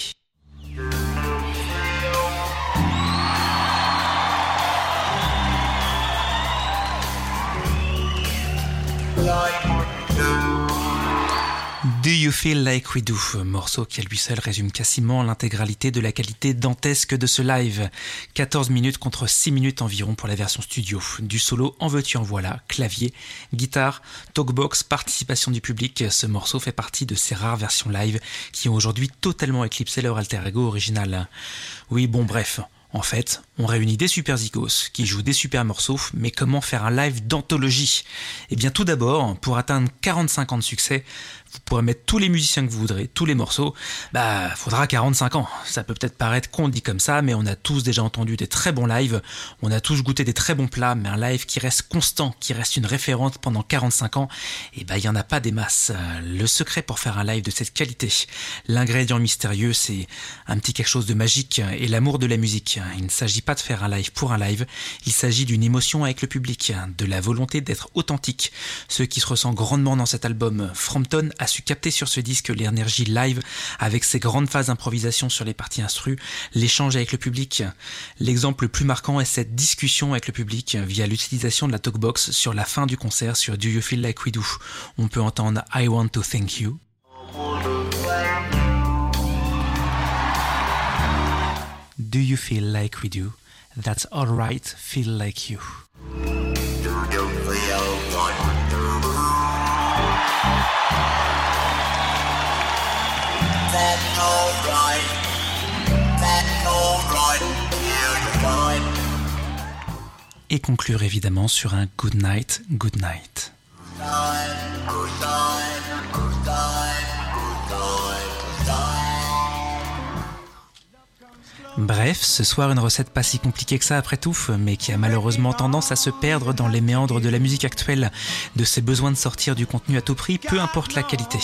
You Feel Like We Do, morceau qui à lui seul résume quasiment l'intégralité de la qualité dantesque de ce live. 14 minutes contre 6 minutes environ pour la version studio. Du solo en veux-tu en voilà, clavier, guitare, talkbox, participation du public. Ce morceau fait partie de ces rares versions live qui ont aujourd'hui totalement éclipsé leur alter ego original. Oui, bon bref, en fait, on réunit des super zigos qui jouent des super morceaux, mais comment faire un live d'anthologie? Eh bien tout d'abord, pour atteindre 45 ans de succès, vous pourrez mettre tous les musiciens que vous voudrez, tous les morceaux, bah faudra 45 ans. Ça peut peut-être paraître con dit comme ça, mais on a tous déjà entendu des très bons lives, on a tous goûté des très bons plats, mais un live qui reste constant, qui reste une référente pendant 45 ans, et bah il y en a pas des masses. Le secret pour faire un live de cette qualité, l'ingrédient mystérieux, c'est un petit quelque chose de magique et l'amour de la musique. Il ne s'agit pas de faire un live pour un live, il s'agit d'une émotion avec le public, de la volonté d'être authentique. Ce qui se ressent grandement dans cet album. Frampton su capter sur ce disque l'énergie live avec ses grandes phases d'improvisation sur les parties instru, l'échange avec le public. L'exemple le plus marquant est cette discussion avec le public via l'utilisation de la talkbox sur la fin du concert sur Do You Feel Like We Do? On peut entendre I Want to Thank You. Do you feel like we do? That's alright, feel like you. Et conclure évidemment sur un good night, good night. Bref, ce soir une recette pas si compliquée que ça après tout, mais qui a malheureusement tendance à se perdre dans les méandres de la musique actuelle, de ses besoins de sortir du contenu à tout prix, peu importe la qualité.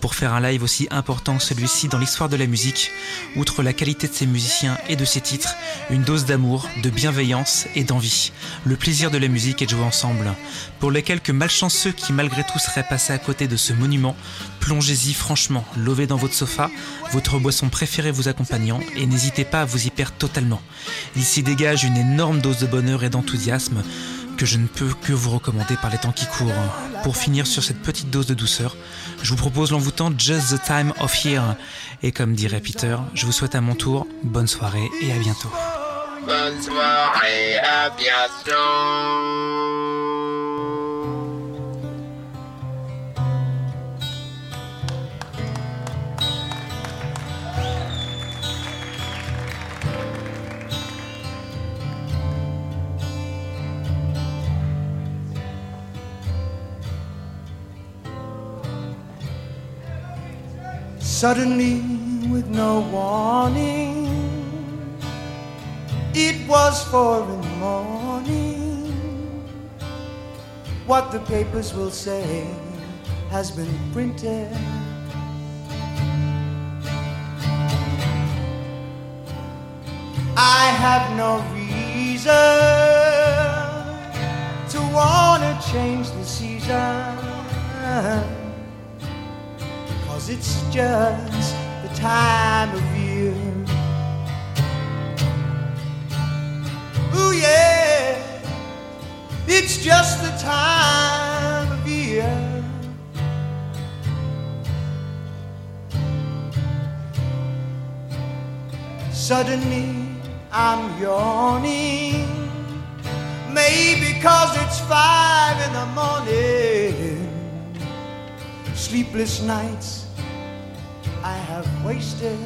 Pour faire un live aussi important que celui-ci dans l'histoire de la musique, outre la qualité de ses musiciens et de ses titres, une dose d'amour, de bienveillance et d'envie. Le plaisir de la musique et de jouer ensemble. Pour les quelques malchanceux qui malgré tout seraient passés à côté de ce monument, plongez-y franchement, lovez dans votre sofa, votre boisson préférée vous accompagnant et n'hésitez pas à vous y perdre totalement. Il s'y dégage une énorme dose de bonheur et d'enthousiasme que je ne peux que vous recommander par les temps qui courent. Pour finir sur cette petite dose de douceur, je vous propose l'envoûtant Just the Time of Year. Et comme dirait Peter, je vous souhaite à mon tour bonne soirée et à bientôt. Suddenly, with no warning, it was four in the morning. What the papers will say has been printed. I have no reason to wanna change the season. Cause it's just the time of year. Ooh, yeah, it's just the time of year. Suddenly I'm yawning, maybe cause it's five in the morning. Sleepless nights I have wasted.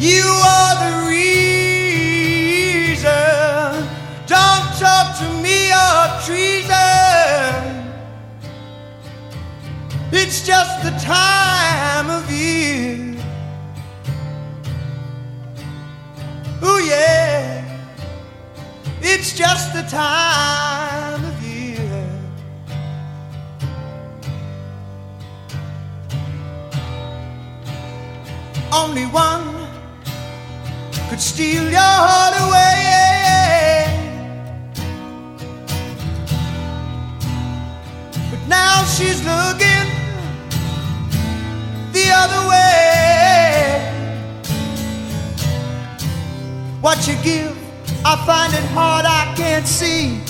You are the reason. Don't talk to me of treason. It's just the time of year. Ooh, yeah. It's just the time Only one could steal your heart away. But now she's looking the other way. What you give, I find it hard, I can't see.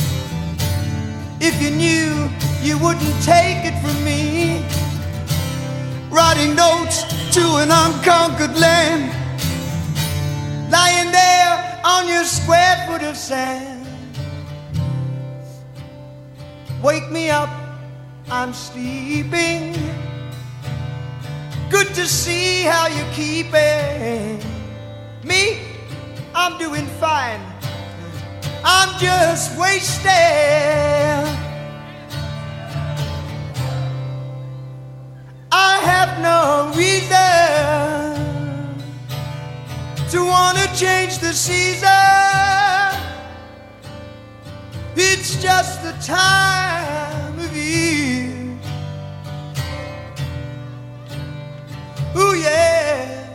If you knew, you wouldn't take it from me. Writing notes to an unconquered land, lying there on your square foot of sand. Wake me up, I'm sleeping. Good to see how you're keeping me. I'm doing fine. I'm just wasted. I have no reason to want to change the season. It's just the time of year. Ooh, yeah.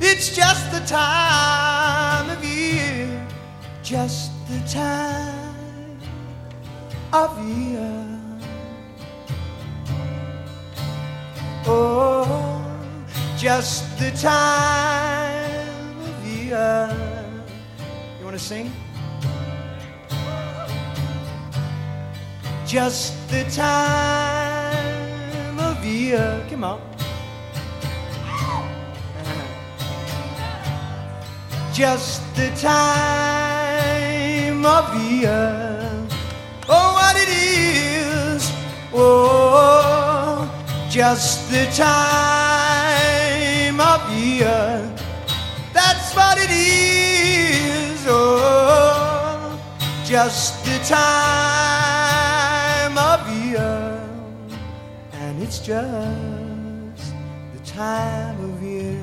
It's just the time of year. Just the time of year. Oh, just the time of year. You want to sing? Just the time of year. Come on. Just the time of year. Oh, what it is. Oh, just the time of year. That's what it is. Oh, just the time of year. And it's just the time of year.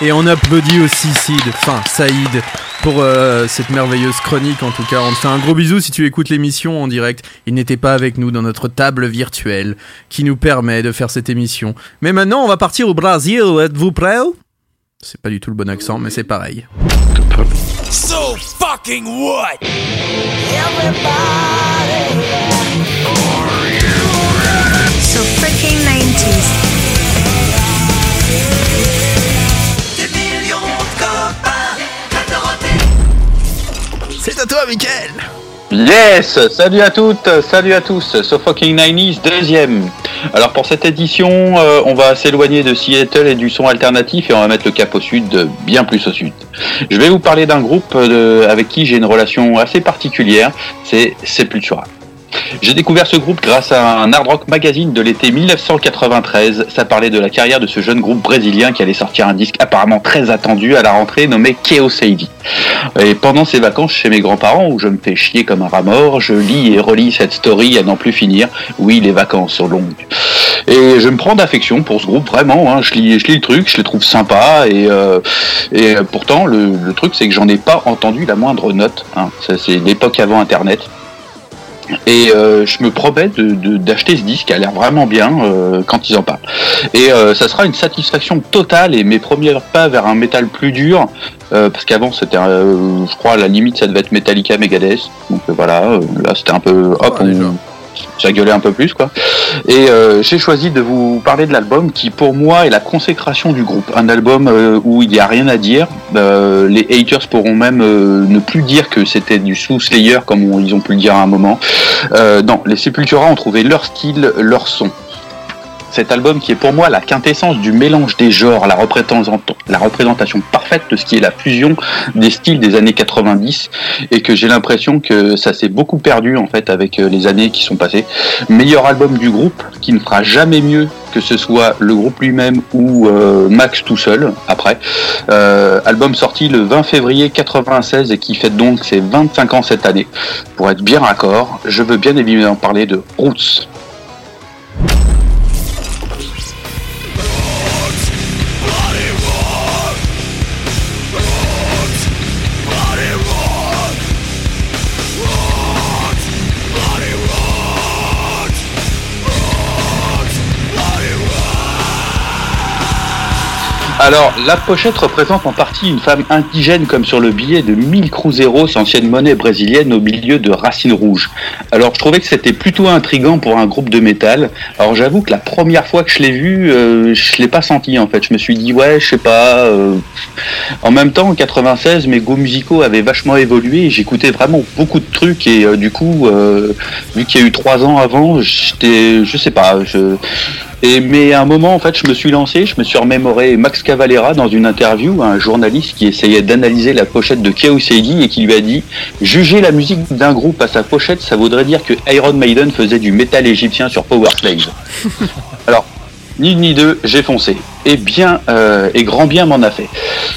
Et on applaudit aussi Sid, enfin Saïd, pour euh, cette merveilleuse chronique en tout cas. On te fait un gros bisou si tu écoutes l'émission en direct. Il n'était pas avec nous dans notre table virtuelle qui nous permet de faire cette émission. Mais maintenant, on va partir au Brésil. Êtes-vous prêts C'est pas du tout le bon accent, mais c'est pareil. So fucking what? So freaking 90s. Toi, Yes Salut à toutes, salut à tous, So Fucking 90s, deuxième. Alors pour cette édition, euh, on va s'éloigner de Seattle et du son alternatif et on va mettre le cap au sud, bien plus au sud. Je vais vous parler d'un groupe euh, avec qui j'ai une relation assez particulière, c'est Sepultura. J'ai découvert ce groupe grâce à un hard rock magazine de l'été 1993. Ça parlait de la carrière de ce jeune groupe brésilien qui allait sortir un disque apparemment très attendu à la rentrée nommé Keo Seidi. Et pendant ces vacances chez mes grands-parents où je me fais chier comme un rat mort, je lis et relis cette story à n'en plus finir. Oui, les vacances sont longues. Et je me prends d'affection pour ce groupe vraiment. hein. Je, lis, le truc, je le trouve sympa et, euh, euh, pourtant le, truc c'est que j'en ai pas entendu la moindre note. hein. C'est l'époque avant Internet. Et euh, je me promets de- de- d'acheter ce disque, a l'air vraiment bien euh, quand ils en parlent. Et euh, ça sera une satisfaction totale et mes premiers pas vers un métal plus dur, euh, parce qu'avant c'était, euh, je crois, à la limite ça devait être Metallica, Megadeth. Donc voilà, euh, là c'était un peu, hop, on- ça gueulait un peu plus quoi. Et euh, j'ai choisi de vous parler de l'album qui pour moi est la consécration du groupe. Un album euh, où il n'y a rien à dire. Euh, les haters pourront même ne plus dire que c'était du sous-slayer comme on- ils ont pu le dire à un moment. Non, les Sepultura ont trouvé leur style, leur son. Cet album qui est pour moi la quintessence du mélange des genres, la représentation, parfaite de ce qui est la fusion des styles des années 90 et que j'ai l'impression que ça s'est beaucoup perdu en fait avec euh, les années qui sont passées. Meilleur album du groupe qui ne fera jamais mieux que ce soit le groupe lui-même ou euh, Max tout seul après. Euh, album sorti le 20 février 96 et qui fête donc ses 25 ans cette année. Pour être bien raccord, je veux bien évidemment parler de Roots. Alors, la pochette représente en partie une femme indigène comme sur le billet de 1000 cruzeiros, ancienne monnaie brésilienne au milieu de racines rouges. Alors, je trouvais que c'était plutôt intrigant pour un groupe de métal. Alors, j'avoue que la première fois que je l'ai vu, euh, je l'ai pas senti en fait. Je me suis dit, ouais, je sais pas. euh. En même temps, en 96, mes goûts musicaux avaient vachement évolué j'écoutais vraiment beaucoup de trucs et euh, du coup, euh, vu qu'il y a eu trois ans avant, j'étais, je sais pas, mais à un moment, en fait, je me suis lancé, je me suis remémoré Max Cavalera dans une interview, un journaliste qui essayait d'analyser la pochette de Keo Seidi et qui lui a dit Juger la musique d'un groupe à sa pochette, ça voudrait dire que Iron Maiden faisait du métal égyptien sur Power. Alors, ni une ni deux, j'ai foncé. Et bien euh, et grand bien m'en a fait.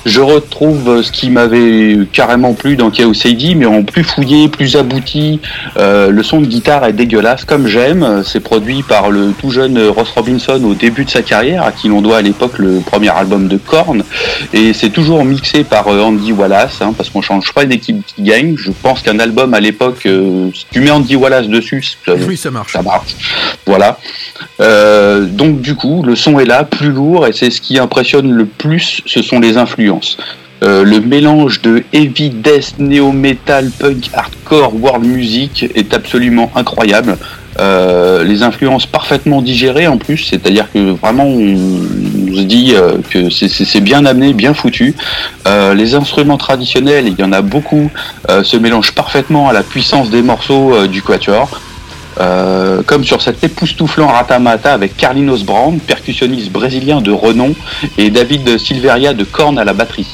Je retrouve ce qui m'avait carrément plu dans Chaos AD, mais en plus fouillé, plus abouti. Euh, le son de guitare est dégueulasse, comme j'aime. C'est produit par le tout jeune Ross Robinson au début de sa carrière, à qui l'on doit à l'époque le premier album de Korn, et c'est toujours mixé par euh, Andy Wallace, hein, parce qu'on change pas d'équipe qui gagne. Je pense qu'un album à l'époque, euh, si tu mets Andy Wallace dessus, ça, Oui, ça marche. ça marche. Voilà. Euh, donc du coup, le son est là, plus lourd, et c'est ce qui impressionne le plus, ce sont les influences. Euh, le mélange de heavy death, néo metal, punk, hardcore, world music est absolument incroyable. Euh, les influences parfaitement digérées en plus, c'est-à-dire que vraiment on, se dit euh, que c'est- bien amené, bien foutu. Les instruments traditionnels, il y en a beaucoup, se mélangent parfaitement à la puissance des morceaux du quatuor. Euh, comme sur cet époustouflant Ratamata avec Carlinos Brown, percussionniste brésilien de renom, et David Silveria de Korn à la batterie.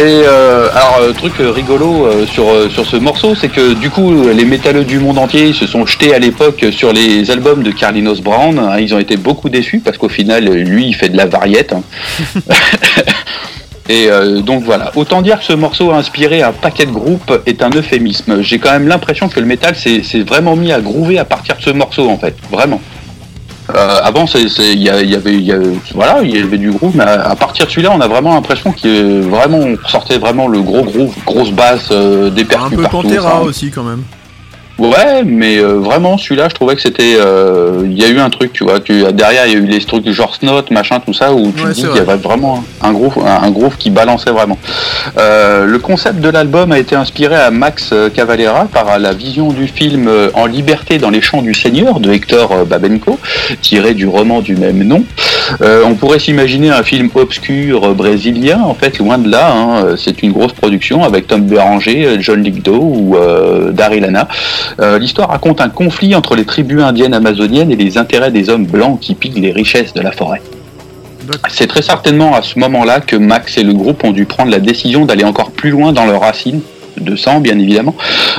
Et euh, alors, euh, truc euh, rigolo sur, sur ce morceau, c'est que du coup, les métalleux du monde entier se sont jetés à l'époque sur les albums de Carlinos Brown. hein. ils ont été beaucoup déçus parce qu'au final, lui, il fait de la variette. hein. Et euh, donc voilà, autant dire que ce morceau a inspiré un paquet de groupes est un euphémisme. J'ai quand même l'impression que le métal s'est s'est vraiment mis à groover à partir de ce morceau en fait, vraiment. Euh, avant, il y, avait, il y a- voilà, il y avait du groove, mais à, à partir de celui-là, on a vraiment l'impression qu'il vraiment, on ressortait vraiment le gros groove, grosse basse, euh, des Un percus peu partout. Pantera aussi quand même. Ouais, mais euh, vraiment celui-là, je trouvais que c'était, euh, il y a eu un truc, tu vois, tu, derrière il y a eu les trucs du genre Snot, machin, tout ça, où tu Ouais, te dis qu'il y avait vraiment un groove, un, un groove qui balançait vraiment. Euh, le concept de l'album a été inspiré à Max Cavalera par la vision du film En liberté dans les champs du Seigneur de Hector Babenco, tiré du roman du même nom. On pourrait s'imaginer un film obscur brésilien, en fait, loin de là. hein. C'est une grosse production avec Tom Béranger, John Lithgow ou Daryl Hannah. Euh, L'histoire raconte un conflit entre les tribus indiennes amazoniennes et les intérêts des hommes blancs qui pillent les richesses de la forêt. C'est très certainement à ce moment-là que Max et le groupe ont dû prendre la décision d'aller encore plus loin dans leurs racines, de sang bien évidemment,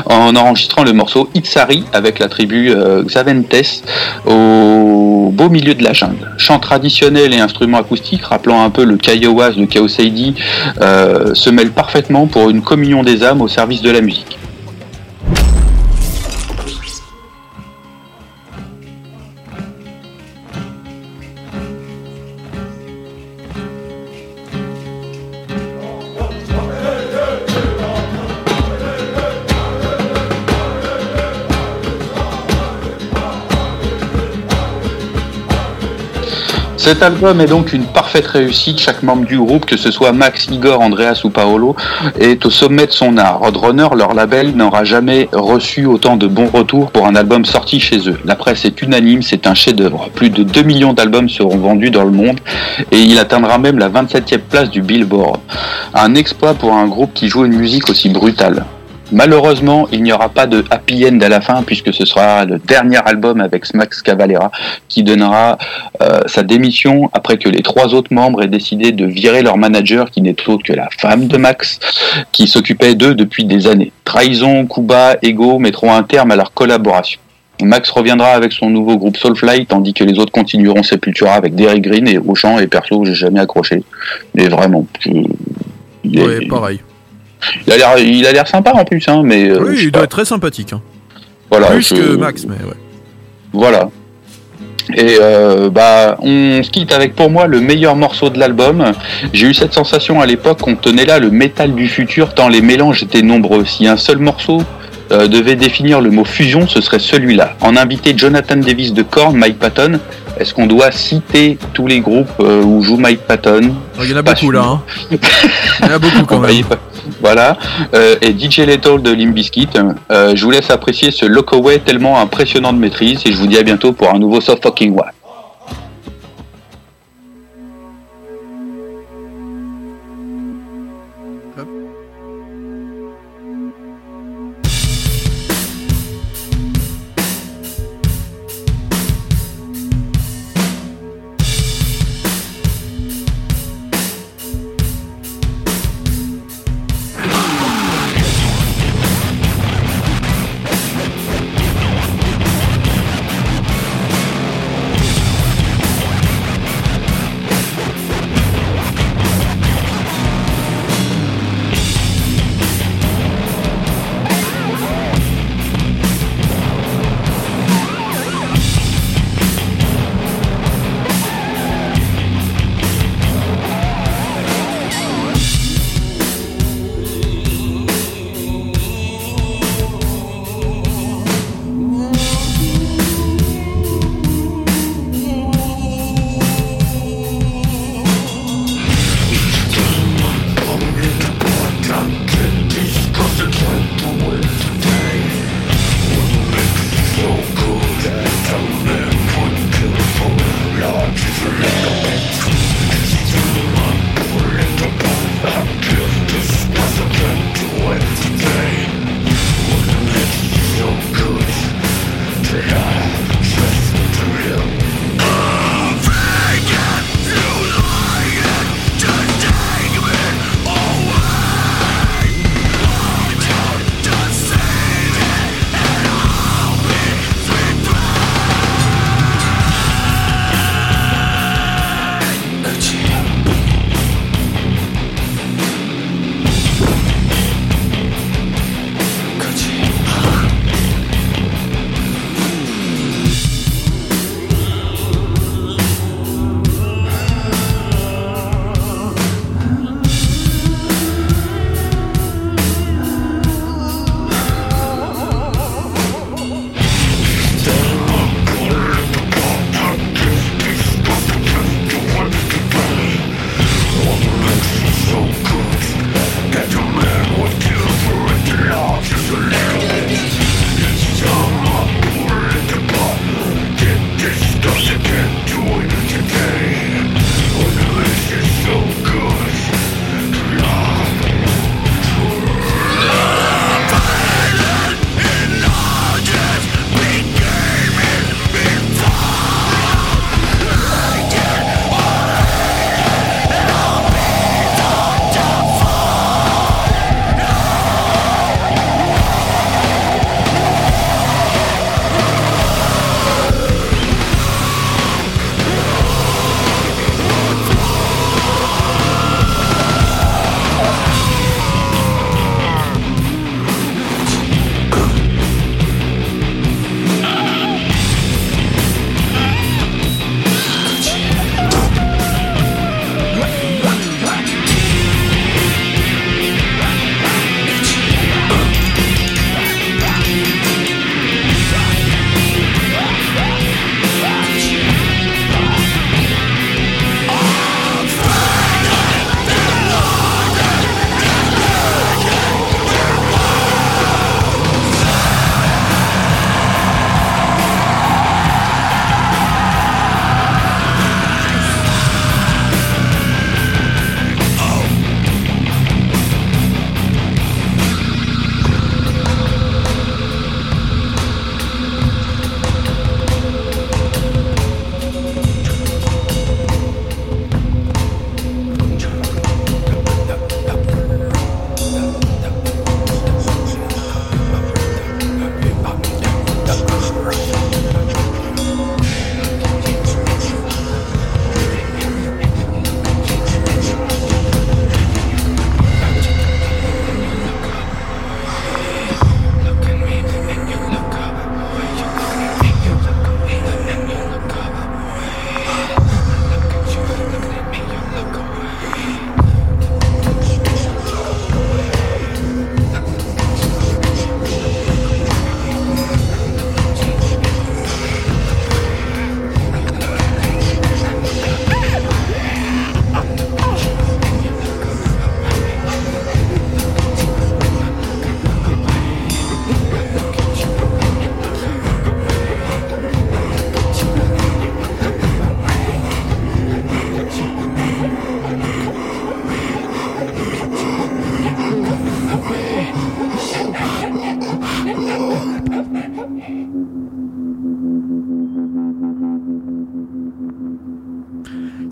en enregistrant le morceau Itzari avec la tribu euh, Xaventes au beau milieu de la jungle. Chant traditionnel et instruments acoustiques rappelant un peu le Kiowas de AD euh, se mêlent parfaitement pour une communion des âmes au service de la musique. Cet album est donc une parfaite réussite. Chaque membre du groupe, que ce soit Max, Igor, Andreas ou Paolo, est au sommet de son art. Roadrunner, leur label, n'aura jamais reçu autant de bons retours pour un album sorti chez eux. La presse est unanime, c'est un chef-d'œuvre. Plus de 2 millions d'albums seront vendus dans le monde et il atteindra même la 27e place du Billboard. Un exploit pour un groupe qui joue une musique aussi brutale. Malheureusement, il n'y aura pas de happy end à la fin puisque ce sera le dernier album avec Max Cavalera qui donnera euh, sa démission après que les trois autres membres aient décidé de virer leur manager qui n'est autre que la femme de Max qui s'occupait d'eux depuis des années. Trahison, Kuba, Ego mettront un terme à leur collaboration. Max reviendra avec son nouveau groupe Soulfly, tandis que les autres continueront Sepultura avec Derry Green et Auchan et perso, j'ai jamais accroché. Mais vraiment, je- Ouais, pareil. Il a l'air, il a l'air sympa en plus, hein, mais euh, Oui, il pas. doit être très sympathique. hein. Voilà, Plus je- que Max, mais ouais. Voilà. Et euh, bah, on se quitte avec pour moi le meilleur morceau de l'album. J'ai eu cette sensation à l'époque qu'on tenait là le métal du futur tant les mélanges étaient nombreux. Si un seul morceau euh, devait définir le mot fusion, ce serait celui-là. En invité Jonathan Davis de Korn, Mike Patton, est-ce qu'on doit citer tous les groupes où joue Mike Patton? Il y en a beaucoup là. hein. Il y en a beaucoup quand même. Voilà. Euh, et DJ Lethal de Limbiskit. Euh, je vous laisse apprécier ce Lockaway tellement impressionnant de maîtrise et je vous dis à bientôt pour un nouveau Soft Fucking One.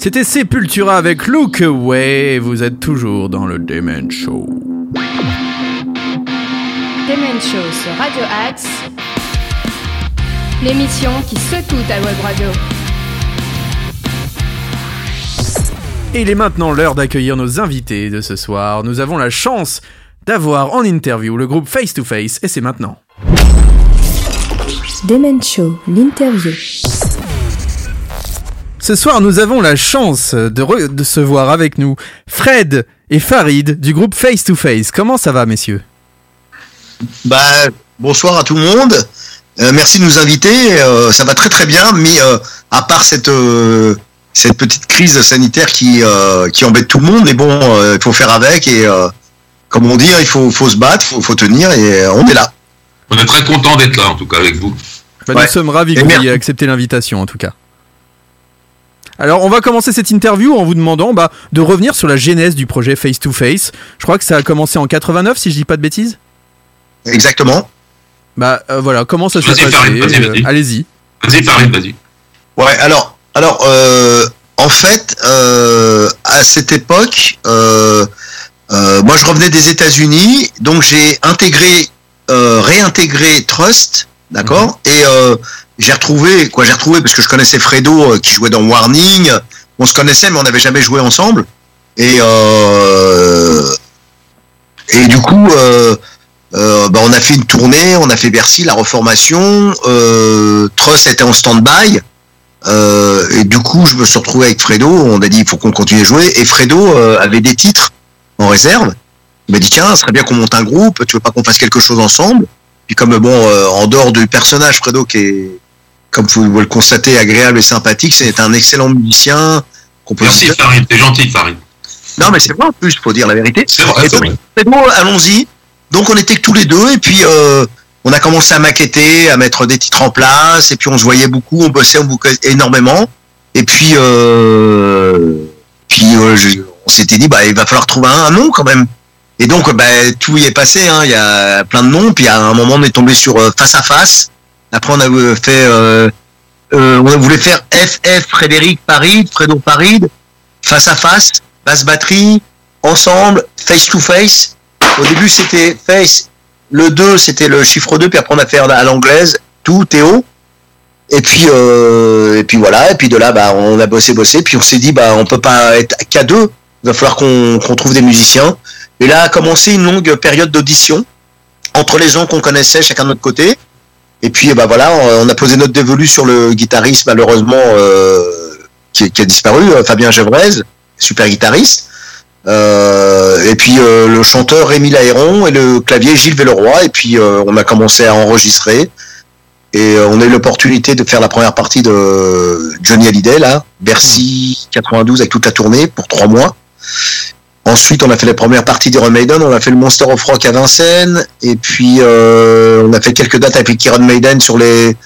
C'était Sepultura avec Look Away. et Vous êtes toujours dans le Dement Show. Demen Show sur Radio Axe, l'émission qui secoue ta web radio. Et il est maintenant l'heure d'accueillir nos invités de ce soir. Nous avons la chance d'avoir en interview le groupe Face to Face et c'est maintenant. Demen Show, l'interview. Ce soir, nous avons la chance de, re- de se voir avec nous Fred et Farid du groupe Face to Face. Comment ça va, messieurs? Bah, bonsoir à tout le monde. Euh, merci de nous inviter. Euh, ça va très très bien, mais euh, à part cette euh, cette petite crise sanitaire qui euh, qui embête tout le monde, mais bon, euh, il faut faire avec et euh, comme on dit, il faut faut se battre, faut faut tenir et euh, on est là. On est très content d'être là, en tout cas, avec vous. Bah, Ouais. Nous sommes ravis que vous ayez accepté l'invitation, en tout cas. Alors, on va commencer cette interview en vous demandant bah, de revenir sur la genèse du projet Face to Face. Je crois que ça a commencé en 89, si je dis pas de bêtises. Exactement. Bah euh, voilà, comment ça s'est Vas-y, passé euh. Allez-y. Vas-y, Farid, vas-y. Ouais, alors, alors, euh, en fait, euh, à cette époque, euh, euh, moi je revenais des États-Unis, donc j'ai intégré, euh, réintégré Trust, d'accord, et euh, j'ai retrouvé, quoi, j'ai retrouvé parce que je connaissais Fredo euh, qui jouait dans Warning, on se connaissait mais on n'avait jamais joué ensemble, et euh, et du coup. Euh, bah, on a fait une tournée, on a fait Bercy, la reformation. Truss était en stand-by. Et du coup, je me suis retrouvé avec Fredo. On a dit il faut qu'on continue à jouer. Et Fredo avait des titres en réserve. Il m'a dit tiens, ce serait bien qu'on monte un groupe. Tu veux pas qu'on fasse quelque chose ensemble? Puis comme bon, en dehors du personnage Fredo qui est, comme vous le constater, agréable et sympathique, c'est un excellent musicien, Merci. Farid. T'es gentil, Farid. Non, mais c'est vrai en plus, faut dire la vérité. C'est vrai, allons-y. Donc, on était que tous les deux, et puis euh, on a commencé à maqueter, à mettre des titres en place, et puis on se voyait beaucoup, on bossait, on bouquait énormément. Et puis, euh, puis euh, je- on s'était dit, bah, il va falloir trouver un, un nom quand même. Et donc, bah, tout y est passé. hein. Il y a plein de noms. Puis à un moment, on est tombé sur face à face. Après, on a euh, fait, euh, euh, on voulait faire FF Frédéric Farid, Fredo Farid, face à face, basse batterie, ensemble, face to face. Au début, c'était face. Le 2, c'était le chiffre 2, puis après, on a fait à l'anglaise, tout, Théo. Et puis, euh, et puis voilà, et puis de là, bah, on a bossé, bossé, puis on s'est dit, bah, on peut pas être qu'à deux. Il va falloir qu'on qu'on trouve des musiciens. Et là a commencé une longue période d'audition entre les gens qu'on connaissait chacun de notre côté. Et puis, bah voilà, on a posé notre dévolu sur le guitariste, malheureusement, euh, qui, a disparu, euh, Fabien Gevrez, super guitariste. Euh, et puis le chanteur Rémi Lahéron et le clavier Gilles Velleroy. Et puis on a commencé à enregistrer. Et on a eu l'opportunité de faire la première partie de Johnny Hallyday, là, Bercy 92 avec toute la tournée pour trois mois. Ensuite, on a fait la première partie d'Iron Maiden, on a fait le Monster of Rock à Vincennes, et puis euh, on a fait quelques dates avec Iron Maiden sur les,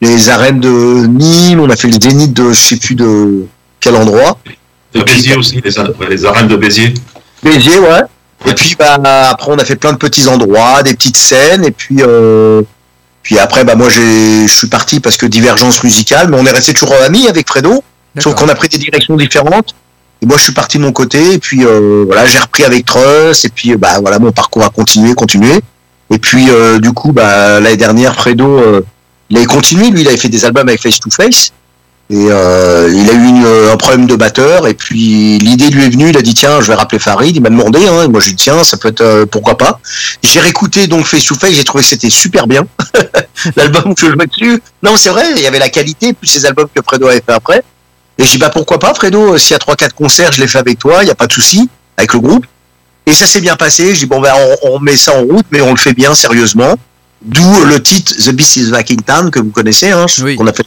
les arènes de Nîmes, on a fait le Zénith de je sais plus de quel endroit. De Béziers aussi, les, arènes de Béziers. Béziers, ouais. Et puis bah après on a fait plein de petits endroits, des petites scènes, et puis euh, puis après bah moi j'ai je suis parti parce que divergence musicale, mais on est resté toujours amis avec Fredo, sauf qu'on a pris des directions différentes. Et moi je suis parti de mon côté, et puis euh, voilà j'ai repris avec Truss, et puis bah voilà mon parcours a continué, continué. Et puis euh, du coup bah l'année dernière Fredo euh, il avait continué, lui il avait fait des albums avec Face to Face. Et euh, il a eu une- un problème de batteur et puis l'idée lui est venue, il a dit tiens je vais rappeler Farid, il m'a demandé, hein, et moi j'ai dit tiens ça peut être euh, pourquoi pas. J'ai réécouté donc Face to Face, j'ai trouvé que c'était super bien. L'album que je jouais dessus, non c'est vrai, il y avait la qualité plus ces albums que Fredo avait fait après. Et j'ai dit bah pourquoi pas Fredo, euh, s'il y a trois quatre concerts je les fais avec toi, il n'y a pas de souci avec le groupe. Et ça s'est bien passé, je dis bon ben on, on met ça en route mais on le fait bien sérieusement. D'où le titre The Beast is Back in Town que vous connaissez, hein, qu'on a fait.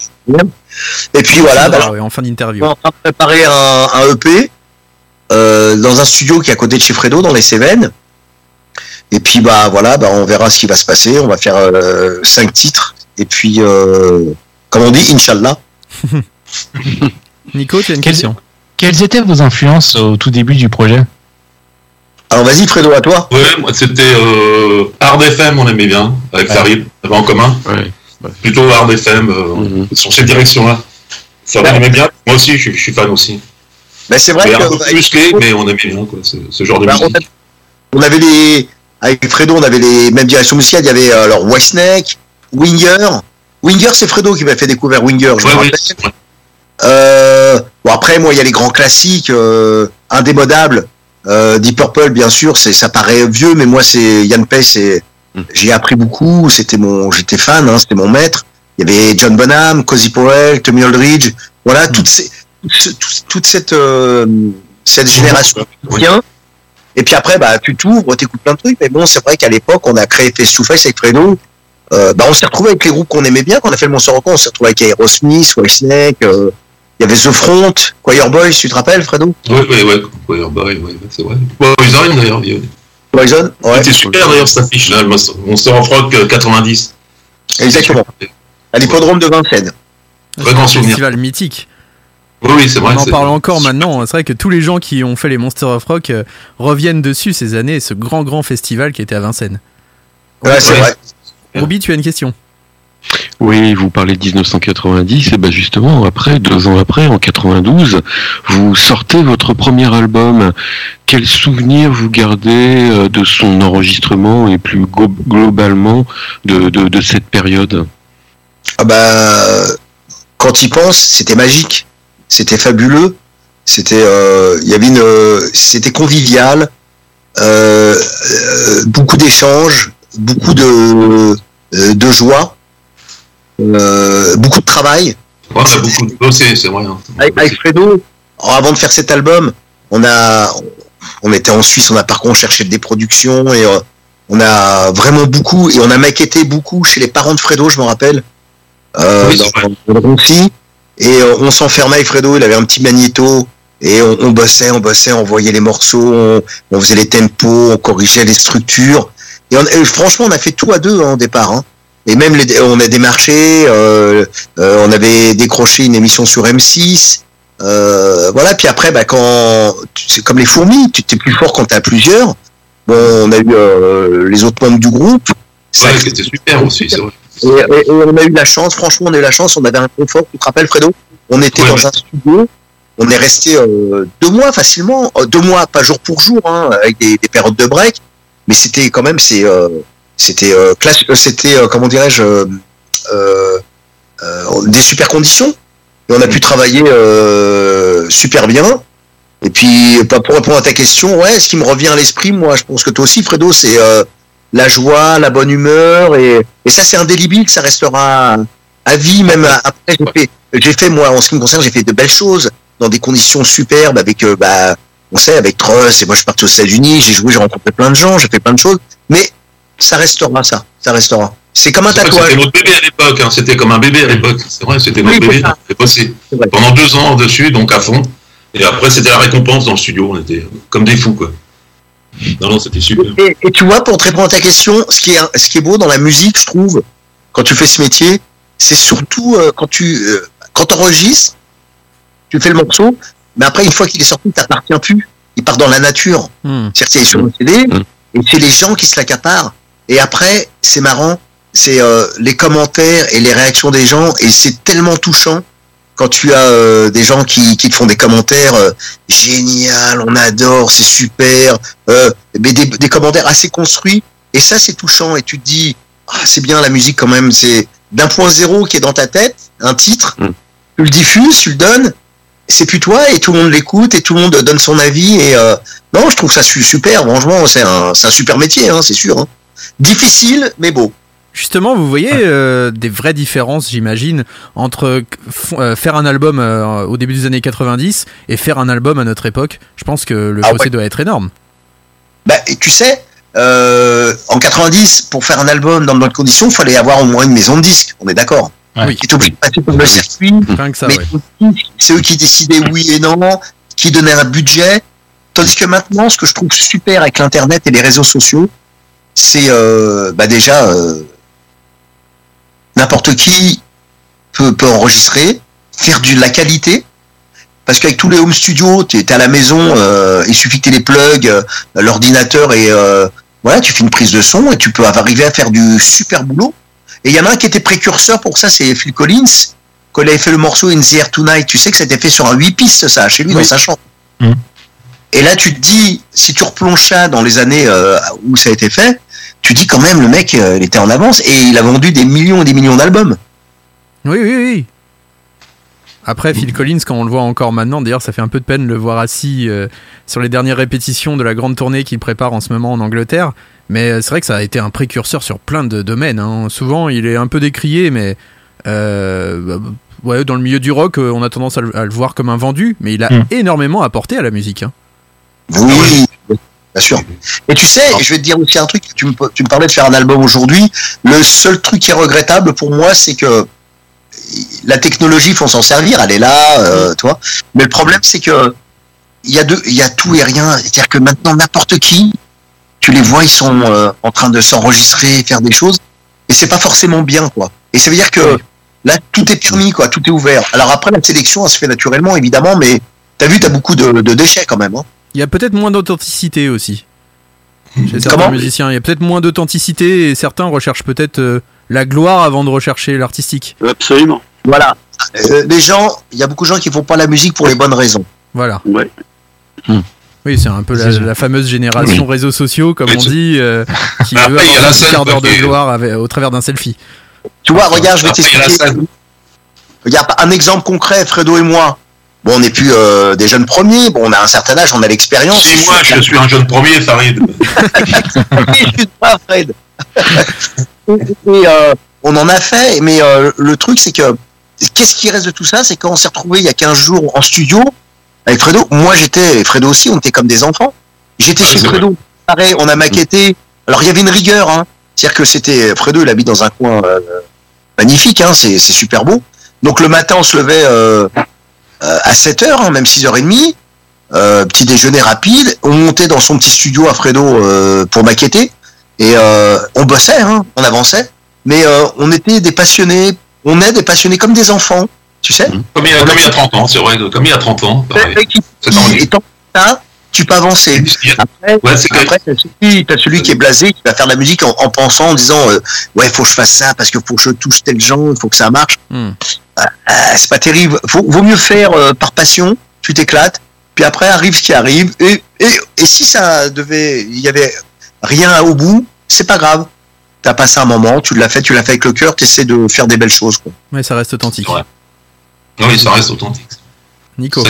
Et puis voilà, bah, Ah en fin d'interview. on est en train de préparer un, un EP euh, dans un studio qui est à côté de chez Fredo, dans les Cévennes. Et puis bah voilà, bah, on verra ce qui va se passer. On va faire euh, cinq titres. Et puis, euh, comme on dit, Inch'Allah. Nico, tu as une Quelles- question Quelles étaient vos influences au tout début du projet Alors vas-y Fredo, à toi. Ouais, moi c'était euh, Hard FM, on aimait bien, avec Farid, on avait en commun. Plutôt hard FM, euh, sur cette direction-là. Ça on aimait bien. Moi aussi, je, suis- je suis fan aussi. Ben, c'est vrai Mais que un peu plus musclé, mais on aimait bien quoi, ce, ce genre de Bah, on, musique. a- on avait les avec Fredo, on avait les mêmes directions musicales. Il y avait euh, alors Whitesnake, Winger. Winger, c'est Fredo qui m'a fait découvrir Winger. Je me Ouais, oui. rappelle. Euh, bon après, moi, il y a les grands classiques euh, indémodables. Euh, Deep Purple, bien sûr, c'est ça paraît vieux, mais moi, c'est Yann Pay, c'est j'ai appris beaucoup. C'était mon, j'étais fan, hein, c'était mon maître. Il y avait John Bonham, Cozy Powell, Tommy Aldridge. Voilà, toutes ces, toute, ce- toute- toute cette euh, cette génération bien. Et puis après, bah, tu t'ouvres, t'écoutes plein de trucs. Mais bon, c'est vrai qu'à l'époque, on a créé Face to Face avec Fredo. Euh, bah, on s'est retrouvé avec les groupes qu'on aimait bien. Quand on a fait le Monster Rock, on s'est retrouvé avec Aerosmith, Whitesnake. Euh, il y avait The Front, Choir Boys, tu te rappelles, Fredo? Oui, oui, oui, oui, oui, c'est vrai. Poison d'ailleurs. il- Poison, ouais. C'était super d'ailleurs cette affiche là, le Monster of Rock euh, 90. Exactement. À l'hippodrome de Vincennes. Très grand un souvenir. festival mythique. Oui, oui, c'est vrai. On en parle encore maintenant. C'est vrai que tous les gens qui ont fait les Monster of Rock euh, reviennent dessus ces années, ce grand grand festival qui était à Vincennes. Ouais, c'est vrai. Roby, tu as une question? Oui, vous parlez de 1990, et ben justement, après, deux ans après, en 92, vous sortez votre premier album. Quel souvenir vous gardez euh, de son enregistrement et plus globalement de, cette période? Ah bah, quand il pense, c'était magique, c'était fabuleux, c'était, euh, y convivial, euh, beaucoup d'échanges, beaucoup de, joie, beaucoup de travail. Ouais, on a beaucoup bossé, c'est vrai. hein. Avec, avec Fredo, alors, avant de faire cet album, on a, on était en Suisse, on a par contre cherché des productions et euh, on a vraiment beaucoup et on a maquetté beaucoup chez les parents de Fredo, je me rappelle, euh, Oui, c'est dans, dans le Roncy. et euh, on s'enfermait avec Fredo, il avait un petit magnéto et on, on bossait, on bossait, on voyait les morceaux, on, on faisait les tempos, on corrigeait les structures et, on- et franchement on a fait tout à deux hein, au départ. Hein. Et même les, on a démarché, euh, euh, on avait décroché une émission sur M6. Euh, voilà, puis après, bah, quand c'est comme les fourmis, tu t'es plus fort quand t'as plusieurs. Bon, on a eu euh, les autres membres du groupe. Ouais, c'était super aussi, c'est vrai. Et, et- et on a eu la chance, franchement, on a eu la chance, on avait un confort, tu te rappelles, Fredo? On était Ouais, dans ouais. un studio, on est resté euh, deux mois facilement, euh, deux mois, pas jour pour jour, hein, avec des, des périodes de break, mais c'était quand même, c'est, euh, c'était, euh, classe, euh, c'était, euh, comment dirais-je, des super conditions. Et on a pu travailler super bien. Et puis, bah, pour répondre à ta question, ouais, ce qui me revient à l'esprit, moi, je pense que toi aussi, Fredo, c'est euh, la joie, la bonne humeur, et, et ça, c'est indélébile, ça restera à vie, même après. J'ai fait, fait, moi, en ce qui me concerne, j'ai fait de belles choses dans des conditions superbes avec, bah, on sait, avec Truss, et moi, je suis parti aux États-Unis, j'ai joué, j'ai rencontré plein de gens, j'ai fait plein de choses, mais ça restera, ça, ça restera. C'est comme un tatouage. C'était notre bébé à l'époque, hein. c'était comme un bébé à l'époque. C'est vrai, c'était notre Oui, bébé. pendant deux ans dessus, donc à fond. Et après, c'était la récompense dans le studio. On était comme des fous, quoi. Non, non, c'était super. Et, et tu vois, pour te répondre à ta question, ce qui est, ce qui est beau dans la musique, je trouve, quand tu fais ce métier, c'est surtout euh, quand tu euh, quand enregistres, tu fais le morceau, mais après, une fois qu'il est sorti, il t'appartient plus. Il part dans la nature. Hmm. C'est-à-dire qu'il est sur le CD, et c'est les gens qui se l'accaparent. Et après, c'est marrant, c'est euh, les commentaires et les réactions des gens, et c'est tellement touchant quand tu as euh, des gens qui, qui te font des commentaires euh, génial, on adore, c'est super, euh, mais des, des commentaires assez construits, et ça c'est touchant, et tu te dis, ah, c'est bien la musique quand même, c'est d'un point zéro qui est dans ta tête, un titre, tu le diffuses, tu le donnes, c'est plus toi, et tout le monde l'écoute, et tout le monde donne son avis, et euh, non, je trouve ça su- super, franchement, c'est un, c'est un super métier, hein, c'est sûr. hein. Difficile, mais beau. Justement, vous voyez euh, des vraies différences, j'imagine, entre euh, faire un album euh, au début des années 90 et faire un album à notre époque. Je pense que le Ah fossé ouais. doit être énorme. Bah, et tu sais, euh, en 90, pour faire un album dans de bonnes conditions, il fallait avoir au moins une maison de disques, on est d'accord. Oui. Qui est obligé de passer par le circuit. C'est eux qui décidaient oui et non, qui donnaient un budget. Tandis que maintenant, ce que je trouve super avec l'internet et les réseaux sociaux, c'est euh, bah déjà euh, n'importe qui peut, peut enregistrer, faire du, de la qualité. Parce qu'avec tous les home studios, tu es, à la maison, euh, il suffit que tu les plugs, l'ordinateur et voilà, tu fais une prise de son et tu peux arriver à faire du super boulot. Et il y en a un qui était précurseur pour ça, c'est Phil Collins, quand il avait fait le morceau In the Air Tonight. Tu sais que c'était fait sur un 8 pistes, ça, chez lui, dans sa chambre. Mm. Et là, tu te dis, si tu replonges ça dans les années où ça a été fait, tu dis quand même, le mec, euh, il était en avance et il a vendu des millions et des millions d'albums. Oui, oui, oui. Après, Phil Collins, quand on le voit encore maintenant, d'ailleurs, ça fait un peu de peine de le voir assis euh, sur les dernières répétitions de la grande tournée qu'il prépare en ce moment en Angleterre. Mais euh, c'est vrai que ça a été un précurseur sur plein de domaines. hein. Souvent, il est un peu décrié, mais euh, bah, ouais, dans le milieu du rock, on a tendance à le, à le voir comme un vendu, mais il a Mm. énormément apporté à la musique. hein. Oui, bien sûr. Et tu sais, je vais te dire aussi un truc. Tu me, tu me parlais de faire un album aujourd'hui. Le seul truc qui est regrettable pour moi, c'est que la technologie, il faut s'en servir. Elle est là, euh, toi. Mais le problème, c'est que il y a deux, y a tout et rien. C'est-à-dire que maintenant, n'importe qui, tu les vois, ils sont euh, en train de s'enregistrer, faire des choses, et c'est pas forcément bien, quoi. Et ça veut dire que là, tout est permis, quoi. Tout est ouvert. Alors après, la sélection, elle se fait naturellement, évidemment, mais t'as vu, t'as beaucoup de, de déchets quand même. Hein. Il y a peut-être moins d'authenticité aussi. Chez certains Comment? musiciens, il y a peut-être moins d'authenticité et certains recherchent peut-être euh, la gloire avant de rechercher l'artistique. Absolument. Voilà. Euh, les gens, il y a beaucoup de gens qui font pas la musique pour les bonnes raisons. Voilà. Ouais. Oui, c'est un peu la, la fameuse génération réseaux sociaux, comme on dit, euh, qui Après, veut il y a avoir la un quart d'heure de gloire avec- au travers d'un selfie. Tu vois, regarde, je vais Après, il y a la t'expliquer. Regarde, un exemple concret, Fredo et moi. Bon, on n'est plus euh, des jeunes premiers. Bon, on a un certain âge, on a l'expérience. Si moi, je suis un jeune premier, Farid. Je suis pas Fred. et, euh, on en a fait, mais euh, le truc, c'est que qu'est-ce qui reste de tout ça? C'est quand on s'est retrouvé il y a 15 jours en studio avec Fredo. Moi, j'étais, et Fredo aussi, on était comme des enfants. J'étais Ouais, chez Fredo. Pareil, on a maquetté. Alors, il y avait une rigueur, hein. C'est-à-dire que c'était Fredo, il habite dans un coin magnifique, hein. C'est super beau. Donc, le matin, on se levait à 7 heures, hein, même 6h30. Euh, petit déjeuner rapide. On montait dans son petit studio à Fredo euh, pour maqueter. Et euh, on bossait, hein, on avançait. Mais euh, on était des passionnés. On est des passionnés comme des enfants, tu sais. Comme il, y a, comme il y a 30 ans, c'est vrai, comme il y a 30 ans. pareil. Et tant que ça, tu peux avancer. Après, Ouais, c'est après t'as celui, t'as celui qui est blasé, qui va faire de la musique en, en pensant, en disant, euh, ouais, faut que je fasse ça parce que faut que je touche tel genre, il faut que ça marche. Hmm. Ah, ah, c'est pas terrible. Vaut mieux faire euh, par passion. Tu t'éclates. Puis après arrive ce qui arrive. Et, et, et si ça devait, il y avait rien au bout, c'est pas grave. T'as passé un moment, tu l'as fait, tu l'as fait avec le cœur, t'essaies de faire des belles choses. Quoi. Mais ça reste authentique. Oui, ça reste authentique. Nico.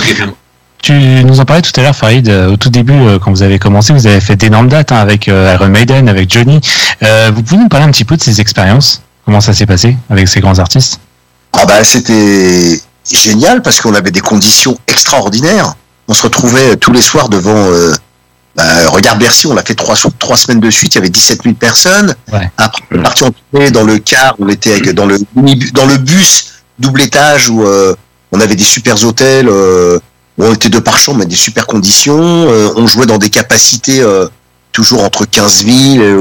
Tu nous en parlais tout à l'heure, Farid, euh, au tout début, euh, quand vous avez commencé, vous avez fait d'énormes dates hein, avec euh, Iron Maiden, avec Johnny. Euh, vous pouvez nous parler un petit peu de ces expériences? Comment ça s'est passé avec ces grands artistes? Ah bah c'était génial parce qu'on avait des conditions extraordinaires. On se retrouvait tous les soirs devant. Euh, bah, regarde Bercy, on l'a fait trois, trois semaines de suite. Il y avait 17 000 personnes. Ouais. Après, on est parti en tournée dans le car. On était avec, dans le dans le bus double étage où euh, on avait des super hôtels. Euh, où on était deux par chambre, mais des super conditions. Euh, on jouait dans des capacités euh, toujours entre 15 000 et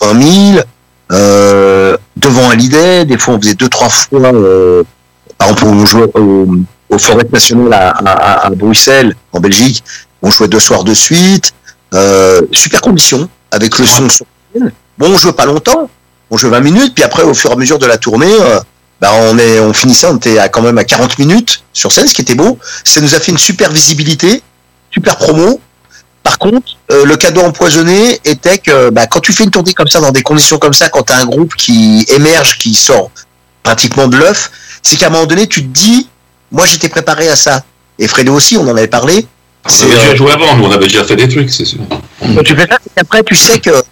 20 000. Euh, devant Hallyday, des fois on faisait deux trois fois. Euh, par exemple, on jouait au, Forêt Nationale à, à, à Bruxelles, en Belgique. On jouait deux soirs de suite. Euh, super conditions avec le son sur. Bon, on jouait pas longtemps. On jouait 20 minutes, puis après, au fur et à mesure de la tournée, euh, bah, on est, on finissait, on était à, quand même à 40 minutes sur scène, ce qui était beau. Ça nous a fait une super visibilité, super promo. Par contre, euh, le cadeau empoisonné était que bah, quand tu fais une tournée comme ça, dans des conditions comme ça, quand tu as un groupe qui émerge, qui sort pratiquement de l'œuf, c'est qu'à un moment donné, tu te dis, moi j'étais préparé à ça. Et Fredo aussi, on en avait parlé. On avait déjà joué avant, nous, on avait déjà fait des trucs, c'est sûr. Quand tu fais ça, c'est qu'après, tu sais que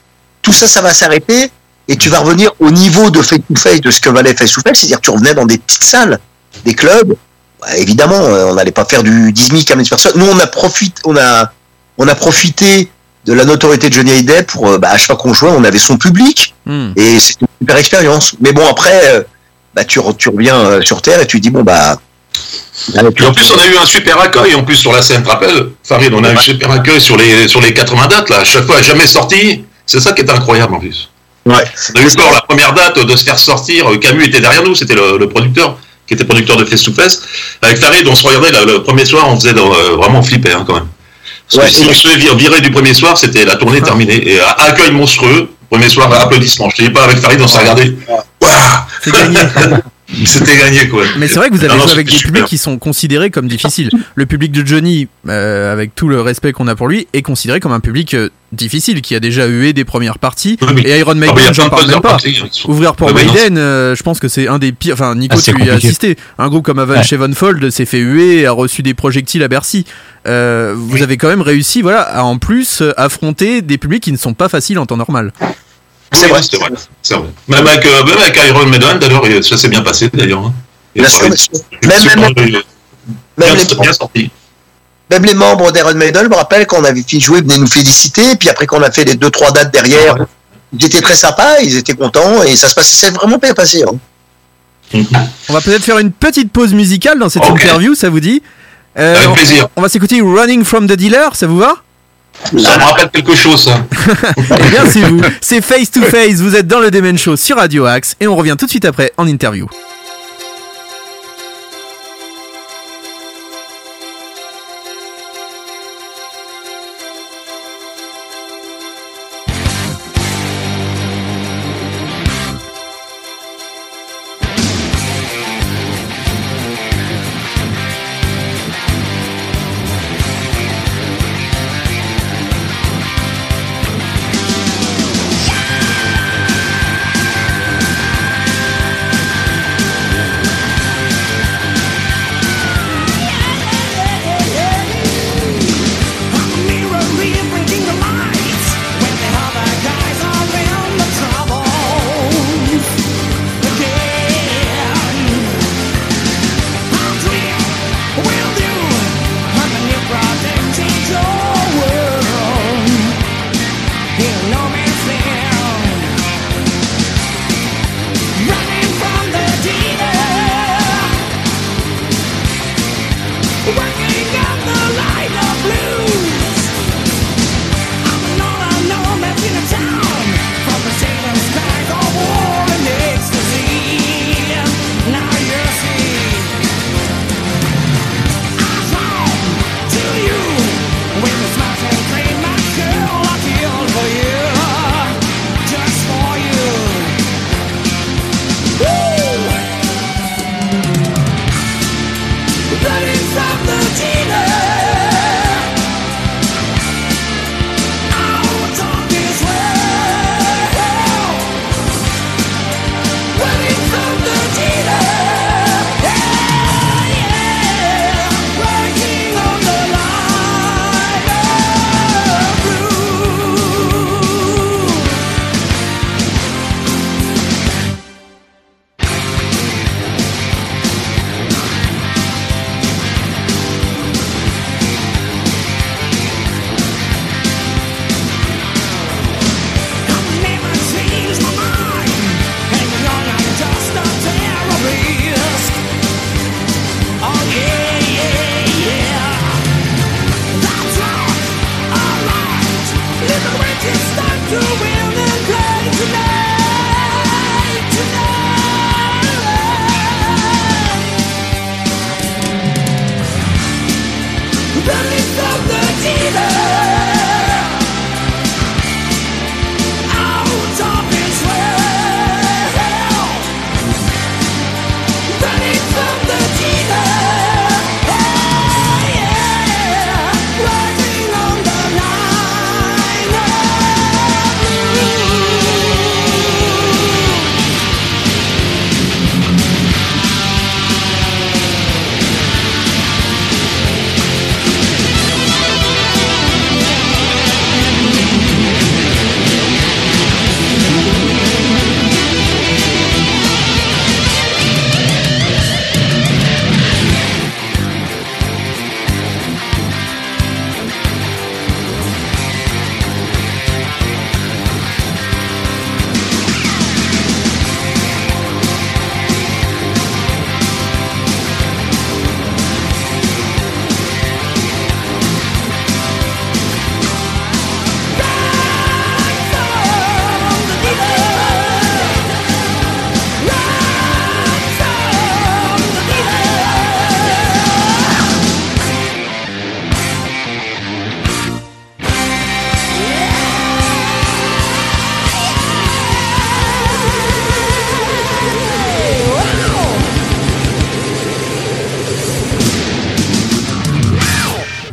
tout ça, ça va s'arrêter et tu vas revenir au niveau de Face to Face de ce que valait Face to Face, c'est-à-dire que tu revenais dans des petites salles, des clubs. Ouais, évidemment, euh, on n'allait pas faire du 10 000, 15 000 personnes. Nous, on a profité, on a, on a profité de la notoriété de Johnny Hallyday pour, euh, bah, à chaque fois qu'on jouait, on avait son public Hmm. et c'était une super expérience. Mais bon, après, euh, bah, tu, re- tu reviens euh, sur Terre et tu dis, bon, bah, Et en plus, on a eu un super accueil en plus sur la scène, rappelles Farid, on a eu un super accueil sur les, sur les 80 dates, là. À chaque fois, jamais sorti. C'est ça qui est incroyable en plus. Ouais. On a eu peur la première date de se faire sortir. Camus était derrière nous, c'était le, le producteur, qui était producteur de Face to Face. Avec Farid, on se regardait là, le premier soir, on faisait euh, vraiment flipper hein, quand même. Parce Ouais, que si on se fait virer du premier soir, c'était la tournée terminée. Et euh, accueil monstrueux, premier soir, applaudissements. Je te dis pas, avec Farid, on s'est regardé. Waouh C'est gagné. C'était gagné quoi. Mais c'est vrai que vous avez Non, non, joué avec des publics qui sont considérés comme difficiles. Le public de Johnny, euh, avec tout le respect qu'on a pour lui, est considéré comme un public euh, difficile, qui a déjà eu des premières parties. et Iron Ah, Maiden, a j'en parle même pas. hein, sont- Ouvrir pour Ouais, mais non, Maiden, euh, je pense que c'est un des pires. Enfin, Nico, Ah, tu y as assisté. Un groupe comme Avenged Ouais. Sevenfold s'est fait huer, a reçu des projectiles à Bercy. Euh, vous avez quand même réussi, voilà, à en plus euh, affronter des publics qui ne sont pas faciles en temps normal. C'est vrai, c'est vrai. Même avec, euh, même avec Iron Maiden, d'ailleurs, ça s'est bien passé d'ailleurs. hein. Bien sûr, Même- les- bien sorti. Même les membres d'Iron Maiden, je me rappelle quand on avait fini de jouer, venaient nous féliciter. Puis après qu'on a fait les deux trois dates derrière, ils étaient très sympas, ils étaient contents et ça se passait, c'est vraiment bien passé. hein. On va peut-être faire une petite pause musicale dans cette interview, ça vous dit Euh, Avec on- plaisir. On va s'écouter Running from the Dealer, ça vous va? Ça me rappelle quelque chose, ça. Eh bien, c'est vous. C'est Face to Face. Vous êtes dans le Demen Show sur Radio Axe et on revient tout de suite après en interview.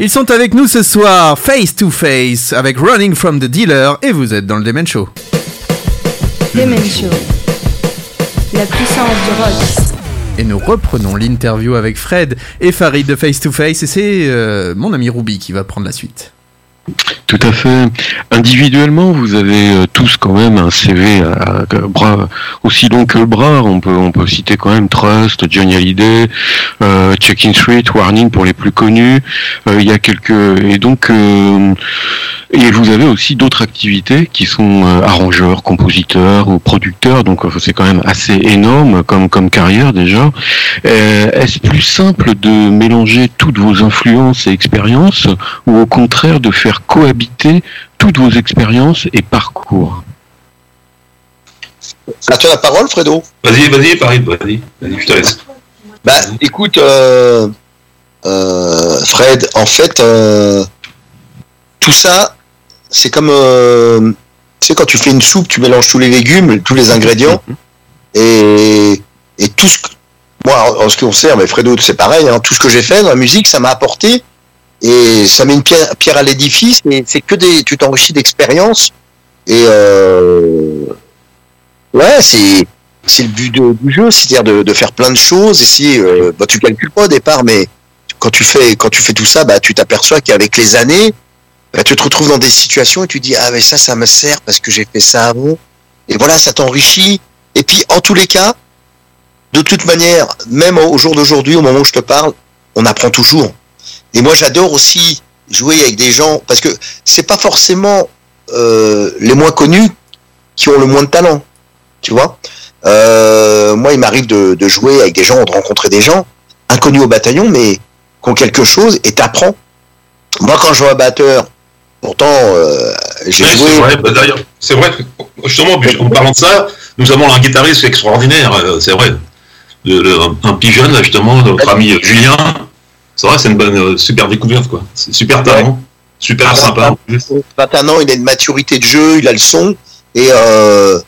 Ils sont avec nous ce soir, face to face, avec Running from the Dealer, et vous êtes dans le Demen Show. Demen Show. La puissance du rock. Et nous reprenons l'interview avec Fred et Farid de Face to Face, et c'est euh, mon ami Ruby qui va prendre la suite. Tout à fait. Individuellement, vous avez euh, tous quand même un CV à, à aussi long que le bras. On peut on peut citer quand même Trust, Johnny Hallyday, euh, Check-in Street, Warning pour les plus connus. Euh, il y a quelques et donc euh, et vous avez aussi d'autres activités qui sont euh, arrangeurs, compositeurs ou producteurs. Donc euh, c'est quand même assez énorme comme comme carrière déjà. Est-ce plus simple de mélanger toutes vos influences et expériences ou au contraire de faire cohabiter toutes vos expériences et parcours À toi la parole, Fredo. Vas-y, vas-y, Paris, vas-y, vas-y, je te laisse. Bah, écoute, euh, euh, Fred, en fait, euh, tout ça, c'est comme, euh, tu sais, quand tu fais une soupe, tu mélanges tous les légumes, tous les ingrédients, et, et tout ce que, moi, en ce qui concerne, mais Fredo, c'est pareil, hein, tout ce que j'ai fait dans la musique, ça m'a apporté, et ça met une pierre, à l'édifice, et c'est que des, tu t'enrichis d'expériences, et euh, ouais, c'est, c'est le but de- du jeu, c'est-à-dire de, de faire plein de choses. Et si euh, bah, tu calcules pas au départ, mais quand tu fais quand tu fais tout ça, bah tu t'aperçois qu'avec les années, bah, tu te retrouves dans des situations et tu dis ah mais ça ça me sert parce que j'ai fait ça avant. Et voilà, ça t'enrichit. Et puis en tous les cas, de toute manière, même au jour d'aujourd'hui, au moment où je te parle, on apprend toujours. Et moi j'adore aussi jouer avec des gens parce que c'est pas forcément euh, les moins connus qui ont le moins de talent, tu vois. Euh, moi, il m'arrive de, de jouer avec des gens, de rencontrer des gens inconnus au bataillon, mais qui ont quelque chose et t'apprends. Moi, quand je vois un batteur, pourtant, euh, j'ai joué. c'est vrai, bah, d'ailleurs, c'est vrai, justement, en parlant de ça, nous avons un guitariste extraordinaire, c'est vrai. Le- le- un pigeon, là, justement, notre ami Julien, c'est vrai, c'est une bonne, euh, super découverte, quoi. C'est super talent, super sympa. 21 ans, il a une maturité de jeu, il a le son, et, euh,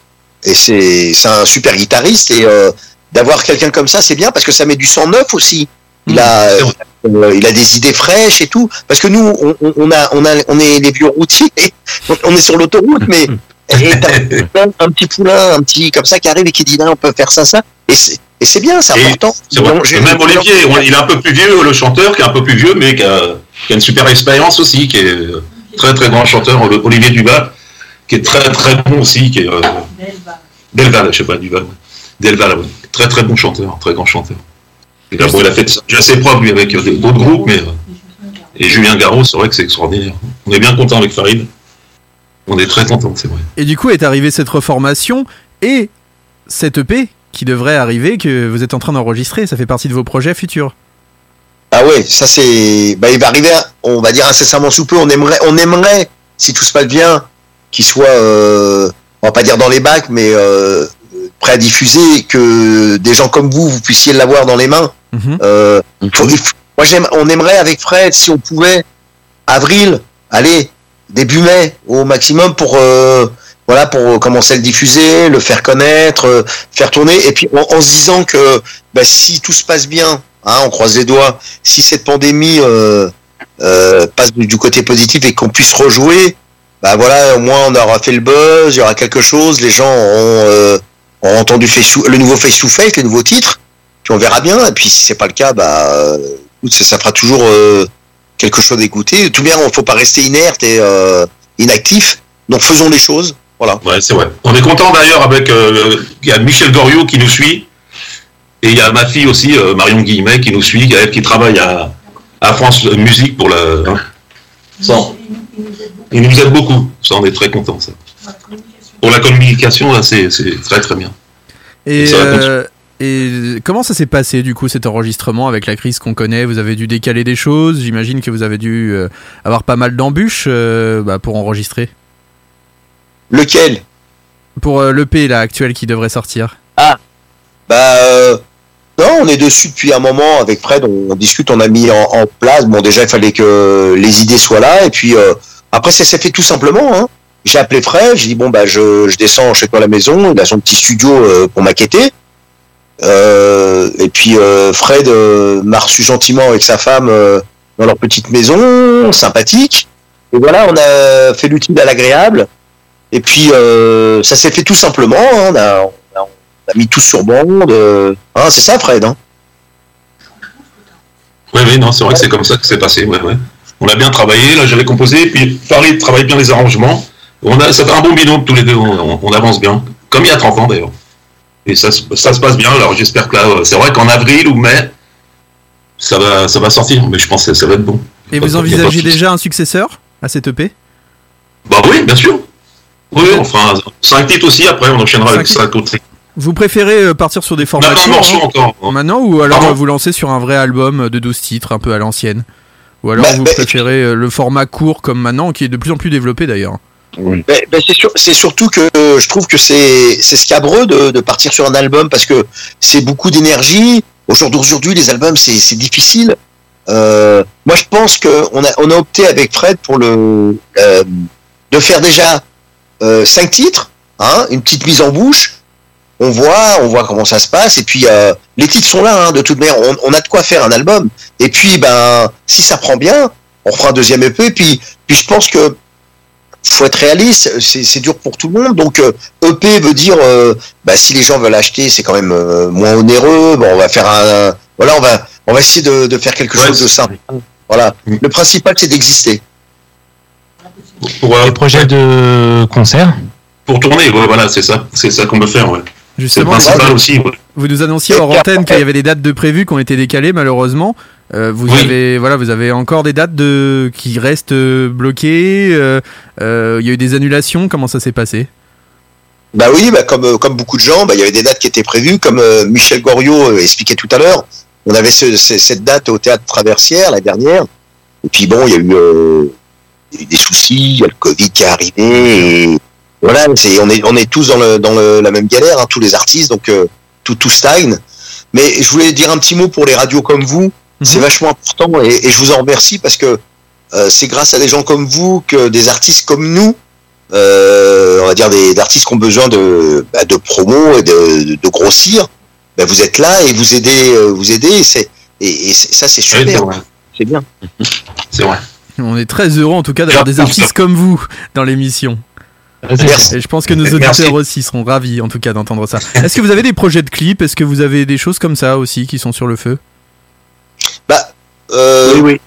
et c'est c'est un super guitariste. Et euh, d'avoir quelqu'un comme ça, c'est bien parce que ça met du sang neuf aussi. Il a, euh, il a des idées fraîches et tout. Parce que nous, on, on- on a, on a, on est les vieux routiers, on est sur l'autoroute, mais et t'as un petit poulain, un petit comme ça qui arrive et qui dit là, on peut faire ça, ça. Et c'est et c'est bien, c'est important. C'est vrai. Donc, j'ai- Même Olivier, on- il est un peu plus vieux, le chanteur, qui est un peu plus vieux, mais qui a, qui a une super expérience aussi, qui est euh, très très grand chanteur, Oli- Olivier Duval, qui est très très bon aussi, qui est euh, Delval, je sais pas, Duval. ouais. Delval, ouais. très très bon chanteur, très grand chanteur. Et là, bon, il a fait déjà ses preuves lui avec euh, d'autres groupes, mais euh, et Julien Garraud, c'est vrai que c'est extraordinaire. On est bien content avec Farid. On est très content, c'est vrai. Et du coup est arrivée cette reformation et cette EP qui devrait arriver, que vous êtes en train d'enregistrer, ça fait partie de vos projets futurs. Ah ouais, ça c'est, bah, il va arriver, on va dire incessamment sous peu. On aimerait, on aimerait, si tout se passe bien, qu'il soit, euh, on va pas dire dans les bacs, mais euh, prêt à diffuser, que des gens comme vous, vous puissiez l'avoir dans les mains. Euh, il faut- moi j'aime, on aimerait avec Fred, si on pouvait, avril, allez, début mai au maximum pour, euh, voilà, pour commencer à le diffuser, le faire connaître, euh, faire tourner, et puis en, en se disant que bah, si tout se passe bien, hein, on croise les doigts, si cette pandémie euh, euh, passe du, côté positif et qu'on puisse rejouer, bah voilà, au moins on aura fait le buzz, il y aura quelque chose, les gens auront, euh, entendu le nouveau face to face, les nouveaux titres, puis on verra bien. Et puis si c'est pas le cas, bah euh, ça, ça fera toujours euh, quelque chose d'écouter. Tout bien, on faut pas rester inerte et inactif. Donc faisons les choses. Voilà. Ouais, c'est vrai. On est content d'ailleurs avec euh, il y a Michel Goriot qui nous suit et il y a ma fille aussi euh, Marion Guillemet qui nous suit, qui, qui travaille à, à France Musique pour le. hein. Ça, il nous aide beaucoup. Ça, on est très content. Ça. Pour la communication, là, c'est c'est très très bien. Et, va euh, et comment ça s'est passé du coup cet enregistrement avec la crise qu'on connaît? Vous avez dû décaler des choses J'imagine que vous avez dû euh, avoir pas mal d'embûches euh, bah, pour enregistrer. Lequel? Pour euh, l'EP là actuel qui devrait sortir. Ah, bah euh, non, on est dessus depuis un moment avec Fred. On, on discute, on a mis en, en place. Bon, déjà, il fallait que les idées soient là, et puis euh, après, ça s'est fait tout simplement. Hein. J'ai appelé Fred, j'ai dit bon bah je, je descends chez toi à la maison. Il a son petit studio euh, pour maqueter. Et puis Fred m'a reçu gentiment avec sa femme dans leur petite maison, sympathique. Et voilà, on a fait l'utile à l'agréable. Et puis, euh, ça s'est fait tout simplement. hein, on, a, on, a, on a mis tout sur bande. euh, hein, c'est ça, Fred. Hein? Oui, oui, non, c'est vrai que c'est comme ça que c'est passé. Ouais, ouais. On a bien travaillé, là j'avais composé, puis Farid travaille bien les arrangements. On a, ça fait un bon binôme tous les deux, on, on avance bien. Comme il y a 30 ans d'ailleurs. Et ça, se- ça se passe bien, alors j'espère que là, euh, c'est vrai qu'en avril ou mai, ça va, ça va sortir, mais je pense que ça va être bon. Et vous envisagez déjà un successeur à cette EP Bah oui, bien sûr. Oui, on fera 5 titres aussi, après on enchaînera avec Cinq 5 autres. Vous préférez euh, partir sur des formats courts, morceaux hein, encore. maintenant ou alors Pardon euh, vous lancez sur un vrai album de 12 titres un peu à l'ancienne? Ou alors Bah, vous bah, préférez euh, le format court comme maintenant qui est de plus en plus développé d'ailleurs? C'est, surtout que euh, je trouve que c'est, scabreux de, de partir sur un album parce que c'est beaucoup d'énergie. Au jour d'aujourd'hui, les albums, c'est, c'est difficile. Euh, moi, je pense qu'on a, on a opté avec Fred pour le, euh, de faire déjà euh, cinq titres, hein, une petite mise en bouche. On voit, on voit comment ça se passe. Et puis, euh, les titres sont là, hein, de toute manière. On, on a de quoi faire un album. Et puis, ben, si ça prend bien, on fera un deuxième EP. Puis, puis je pense que faut être réaliste, c'est dur pour tout le monde. Donc euh, EP veut dire, euh, bah, si les gens veulent acheter, c'est quand même euh, moins onéreux. Bon, on va faire un, voilà, on va, on va essayer de, de faire quelque chose de simple. Voilà. Le principal, c'est d'exister. Pour, euh, Des projets de concert pour tourner, ouais, voilà, c'est ça. C'est ça qu'on veut faire, ouais. Le Justement, principal vous- aussi, ouais. Vous nous annonciez hors antenne qu'il y avait des dates de prévues qui ont été décalées malheureusement. Euh, vous Oui. avez voilà, vous avez encore des dates de qui restent euh, bloquées. euh, euh, Il y a eu des annulations. Comment ça s'est passé? Bah oui, bah comme, comme beaucoup de gens, bah, il y avait des dates qui étaient prévues, comme euh, Michel Goriot euh, expliquait tout à l'heure. On avait ce- ce- cette date au théâtre Traversière, la dernière. Et puis bon, il y a eu, euh, eu des soucis, il y a le Covid qui est arrivé. Et voilà, c'est, on, est, on est tous dans, le, dans le- la même galère, hein, tous les artistes, donc euh, tout, tout stagne. Mais je voulais dire un petit mot pour les radios comme vous. C'est vachement important et, et je vous en remercie parce que euh, c'est grâce à des gens comme vous que des artistes comme nous euh, on va dire des artistes qui ont besoin de, bah, de promo et de, grossir, bah, vous êtes là et vous aidez, euh, vous aidez et, c'est, et, et ça c'est super, c'est bien. C'est vrai. On est très heureux en tout cas d'avoir des artistes comme vous dans l'émission. Merci. Et je pense que nos auditeurs Merci. aussi seront ravis en tout cas d'entendre ça. Est-ce que vous avez des projets de clips? Est-ce que vous avez des choses comme ça aussi qui sont sur le feu? Bah, euh, oui, oui.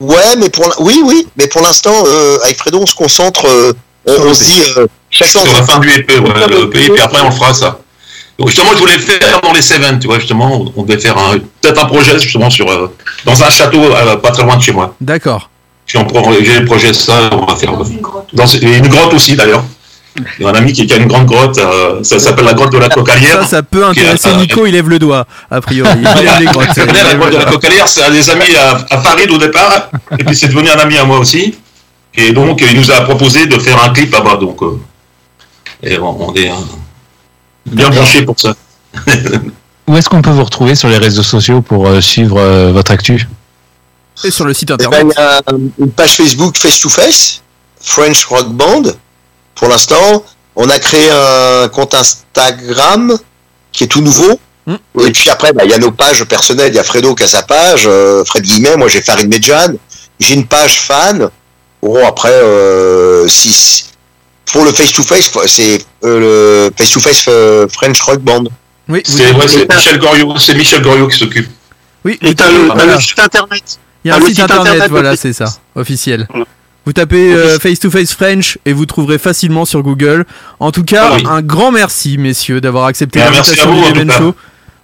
Ouais, mais pour oui, oui, mais pour l'instant, euh, avec Fredo, on se concentre, euh, on, on se dit euh, chacun. Sur la fin du EP, ouais, le EP, puis après on le fera ça. Donc justement, je voulais le faire dans les Seven, tu vois, justement, on devait faire peut-être un projet justement sur euh, dans un château euh, pas très loin de chez moi. D'accord. J'ai un projet ça, on va faire dans et une grotte aussi d'ailleurs. Il y a un ami qui, qui a une grande grotte, euh, ça s'appelle la grotte de la Cocalière. Ça, ça peut est, intéresser euh, Nico. Il lève le doigt a priori. Il aime les grottes. Je connais la grotte de la Cocalière, c'est un des amis à, à Farid au départ, et puis c'est devenu un ami à moi aussi. Et donc, il nous a proposé de faire un clip là-bas, donc, euh, et on, on est euh, bien branché pour ça. Où est-ce qu'on peut vous retrouver sur les réseaux sociaux pour euh, suivre euh, votre actu? Et sur le site Eh internet. ben, il y a une page Facebook Face to Face, French Rock Band. Pour l'instant, on a créé un compte Instagram qui est tout nouveau. Et puis après, bah, il y a nos pages personnelles. Il y a Fredo qui a sa page, euh, Fred Guillemet, moi j'ai Farid Medjan. J'ai une page fan. Bon, après, euh, si, pour le Face to Face, c'est euh, le Face to Face euh, French Rock Band. Oui, C'est Michel Goriot, c'est Michel Goriot qui s'occupe. Oui, Et t'as le- le site internet. Il y a T'as un site internet, internet voilà, c'est ça, officiel. Vous tapez euh, Face to Face French et vous trouverez facilement sur Google. En tout cas, Ah oui. un grand merci, messieurs, d'avoir accepté Ah, l'invitation du Event. Show.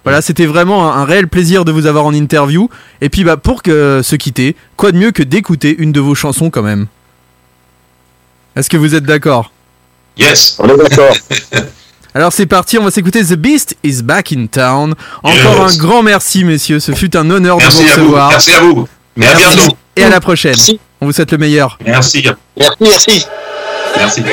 Voilà, c'était vraiment un, un réel plaisir de vous avoir en interview. Et puis, bah, pour que se quitter, quoi de mieux que d'écouter une de vos chansons quand même? Est-ce que vous êtes d'accord? Yes. On est d'accord. Alors c'est parti, on va s'écouter The Beast is Back in Town. Encore Yes. un grand merci, messieurs. Ce fut un honneur Merci de vous à vous. recevoir. Merci à vous. Mais à bientôt. Et à la prochaine. On vous souhaite le meilleur. Merci. Merci, merci. Merci.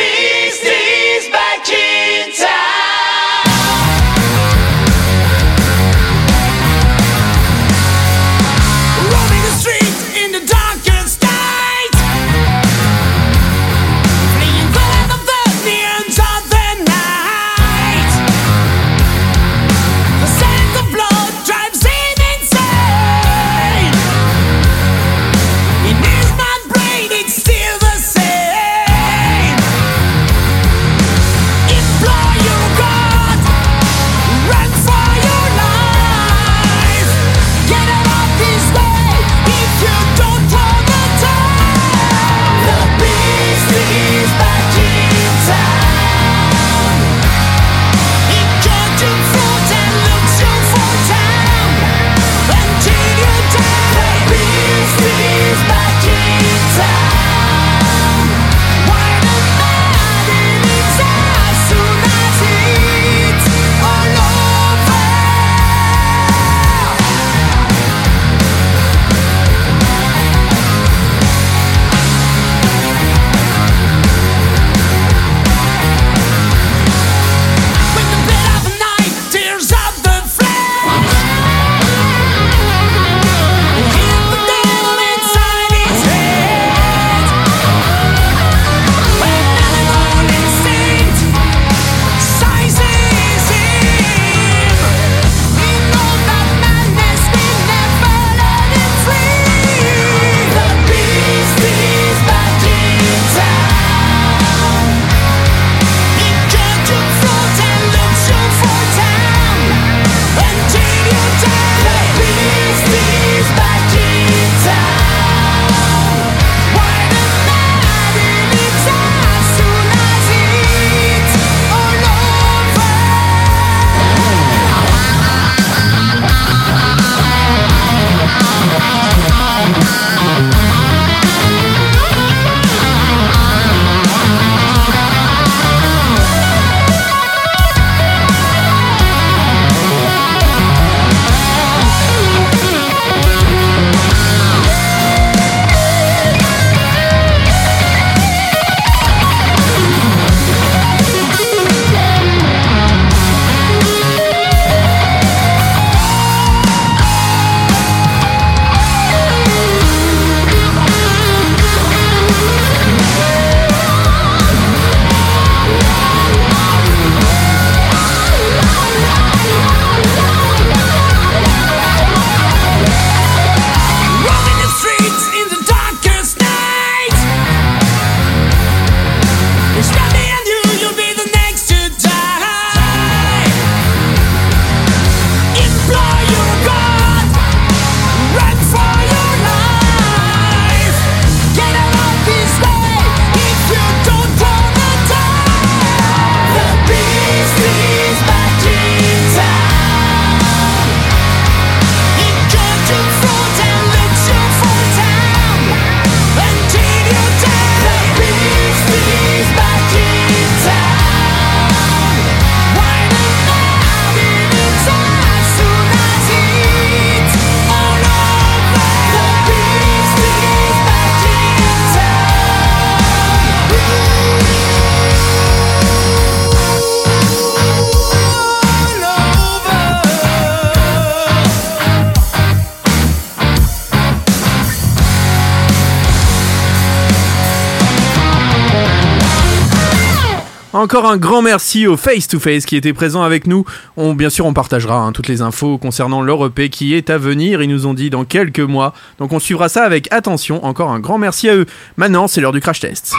Encore un grand merci au Face to Face qui était présent avec nous. On, bien sûr, on partagera hein, toutes les infos concernant leur EP qui est à venir. Ils nous ont dit dans quelques mois. Donc on suivra ça avec attention. Encore un grand merci à eux. Maintenant, c'est l'heure du crash test.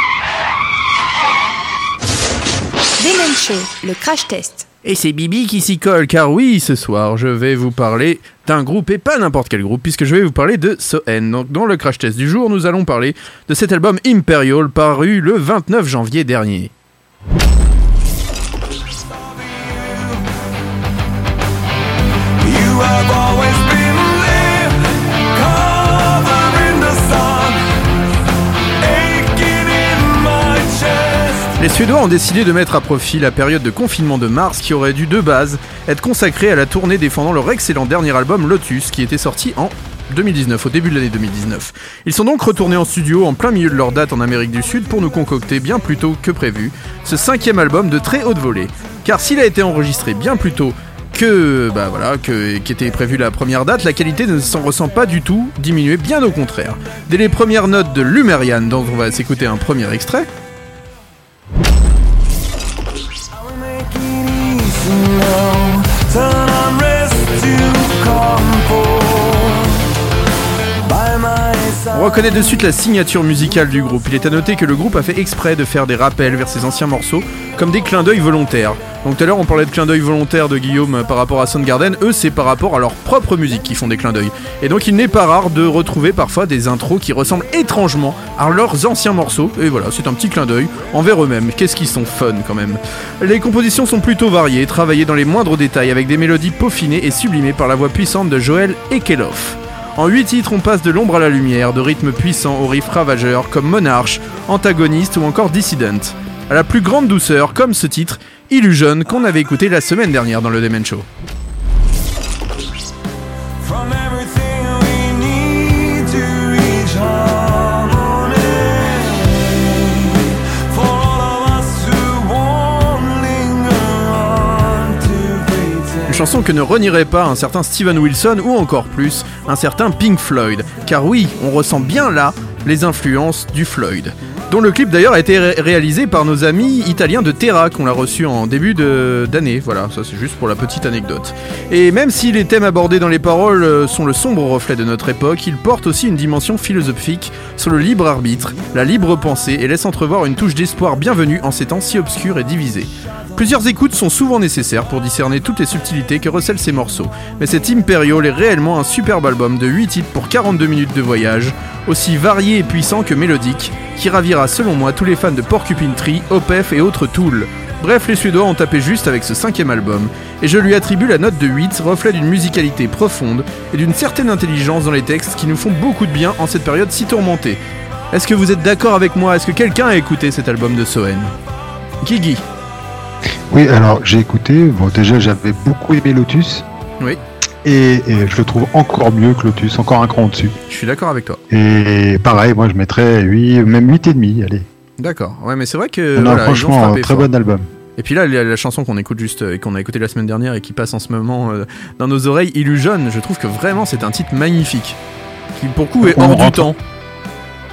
Demen Show, le crash test. Et c'est Bibi qui s'y colle, car oui, ce soir, je vais vous parler d'un groupe, et pas n'importe quel groupe, puisque je vais vous parler de Soen. Donc, dans le crash test du jour, nous allons parler de cet album Imperial, paru le 29 janvier dernier. Les Suédois ont décidé de mettre à profit la période de confinement de mars qui aurait dû de base être consacrée à la tournée défendant leur excellent dernier album Lotus qui était sorti en 2019, au début de l'année 2019. Ils sont donc retournés en studio en plein milieu de leur date en Amérique du Sud pour nous concocter bien plus tôt que prévu ce cinquième album de très haute volée. Car s'il a été enregistré bien plus tôt que bah voilà qu'était prévu la première date, la qualité ne s'en ressent pas du tout diminuer, bien au contraire. Dès les premières notes de Lumerian, dont on va s'écouter un premier extrait. On reconnaît de suite la signature musicale du groupe. Il est à noter que le groupe a fait exprès de faire des rappels vers ses anciens morceaux, comme des clins d'œil volontaires. Donc tout à l'heure on parlait de clins d'œil volontaires de Guillaume euh, par rapport à Soundgarden, eux c'est par rapport à leur propre musique qui font des clins d'œil. Et donc il n'est pas rare de retrouver parfois des intros qui ressemblent étrangement à leurs anciens morceaux. Et voilà, c'est un petit clin d'œil envers eux-mêmes. Qu'est-ce qu'ils sont fun quand même. Les compositions sont plutôt variées, travaillées dans les moindres détails avec des mélodies peaufinées et sublimées par la voix puissante de Joël Ekeloff. En 8 titres, on passe de l'ombre à la lumière, de rythmes puissants aux riffs ravageurs comme Monarch, Antagoniste ou encore Dissident. À la plus grande douceur, comme ce titre, Illusion, qu'on avait écouté la semaine dernière dans le Demen Show. Chanson que ne renierait pas un certain Steven Wilson ou encore plus un certain Pink Floyd. Car oui, on ressent bien là les influences du Floyd. Dont le clip d'ailleurs a été ré- réalisé par nos amis italiens de Terra qu'on a reçu en début d'année. Voilà, ça c'est juste pour la petite anecdote. Et même si les thèmes abordés dans les paroles euh, sont le sombre reflet de notre époque, ils portent aussi une dimension philosophique sur le libre arbitre, la libre pensée et laissent entrevoir une touche d'espoir bienvenue en ces temps si obscurs et divisés. Plusieurs écoutes sont souvent nécessaires pour discerner toutes les subtilités que recèlent ces morceaux, mais cet Imperial est réellement un superbe album de 8 titres pour 42 minutes de voyage, aussi varié et puissant que mélodique, qui ravira selon moi tous les fans de Porcupine Tree, Opeth et autres tools. Bref, les Suédois ont tapé juste avec ce cinquième album, et je lui attribue la note de 8, reflet d'une musicalité profonde et d'une certaine intelligence dans les textes qui nous font beaucoup de bien en cette période si tourmentée. Est-ce que vous êtes d'accord avec moi? Est-ce que quelqu'un a écouté cet album de Soen? Guigui Oui, alors j'ai écouté. Bon, déjà, j'avais beaucoup aimé Lotus. Oui. Et, et je le trouve encore mieux que Lotus, encore un cran au-dessus. Je suis d'accord avec toi. Et pareil, moi je mettrais 8, même 8,5, allez. D'accord. Ouais, mais c'est vrai que On a voilà, ils ont franchement un très fort. bon album. Et puis là, la, la chanson qu'on écoute juste euh, et qu'on a écouté la semaine dernière et qui passe en ce moment euh, dans nos oreilles, Illusion, je trouve que vraiment c'est un titre magnifique. Qui pour le coup est On hors du temps.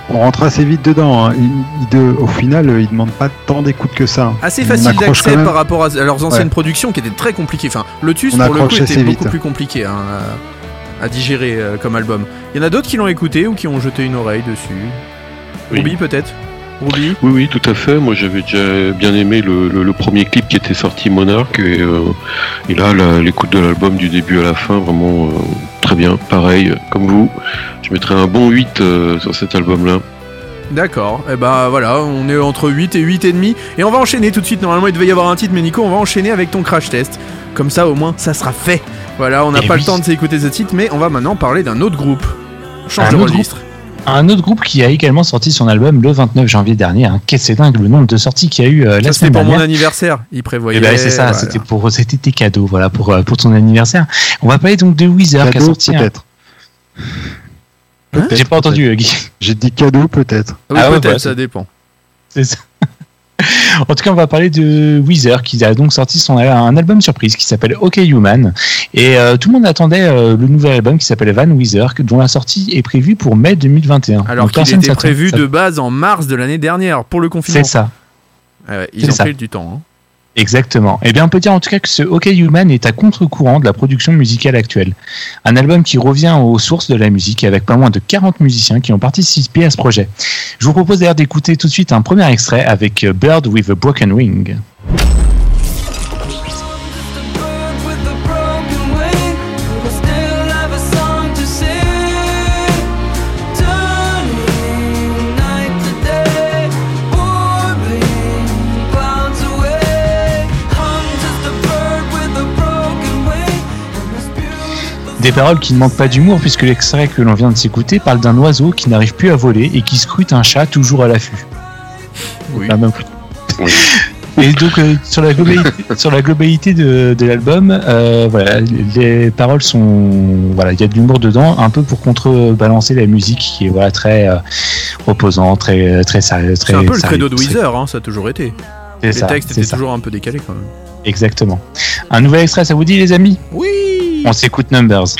On rentre assez vite dedans. hein. Il- il de- au final, euh, il demande pas tant d'écoute que ça. Assez On facile d'accès par rapport à, leurs anciennes Ouais. productions qui étaient très compliquées. Enfin, Lotus On pour le coup était beaucoup vite. plus compliqué hein, à, à digérer euh, comme album. Il y en a d'autres qui l'ont écouté ou qui ont jeté une oreille dessus. Oui. Ruby peut-être Ruby Oui, oui, tout à fait. Moi, j'avais déjà bien aimé le, le- le premier clip qui était sorti, Monarch, et, euh, et là, la- l'écoute de l'album du début à la fin, vraiment euh, bien. Pareil, euh, comme vous, je mettrais un bon 8 euh, sur cet album-là. D'accord, et bah voilà, on est entre 8 et 8 et demi et on va enchaîner tout de suite. Normalement, il devait y avoir un titre, mais Nico, on va enchaîner avec ton crash test. Comme ça, au moins, ça sera fait. Voilà, on n'a Eh pas oui. le temps de s'écouter ce titre, mais on va maintenant parler d'un autre groupe. On change Un de registre. Un autre groupe qui a également sorti son album le 29 janvier dernier. Hein. Qu'est-ce que c'est dingue le nombre de sorties qu'il y a eu euh, la Ça, c'était pour mon dernière. anniversaire. Il prévoyait. Eh ben, c'est ça, voilà. c'était pour c'était tes cadeaux, voilà pour euh, pour ton anniversaire. On va parler donc de Weezer qui a Cadeau, sorti. peut-être. J'ai pas entendu, euh, Guy. J'ai dit cadeau, peut-être. Oui, Ah ouais, peut-être, voilà, ça dépend. C'est ça. En tout cas, on va parler de Weezer qui a donc sorti son un album surprise qui s'appelle OK Human et euh, tout le monde attendait euh, le nouvel album qui s'appelle Van Weezer dont la sortie est prévue pour mai 2021. Alors qu'il était prévu de base en mars de l'année dernière pour le confinement. C'est ça. Ouais, ils ont ça. pris du temps. hein. Exactement. Eh bien, on peut dire en tout cas que ce OK Human est à contre-courant de la production musicale actuelle. Un album qui revient aux sources de la musique avec pas moins de 40 musiciens qui ont participé à ce projet. Je vous propose d'ailleurs d'écouter tout de suite un premier extrait avec Bird with a Broken Wing. Des paroles qui ne manquent pas d'humour puisque l'extrait que l'on vient de s'écouter parle d'un oiseau qui n'arrive plus à voler et qui scrute un chat toujours à l'affût. Oui. La même- Et donc euh, sur la globalité, sur la globalité de, de l'album, euh, voilà, les paroles sont, voilà, il y a de l'humour dedans, un peu pour contrebalancer la musique qui est voilà très euh, reposante, très très sérieux, très. C'est un peu le credo de très- Weezer, hein, ça a toujours été. Les ça, textes c'est étaient ça. toujours un peu décalés quand même. Exactement. Un nouvel extrait, ça vous dit les amis? Oui. On s'écoute Numbers.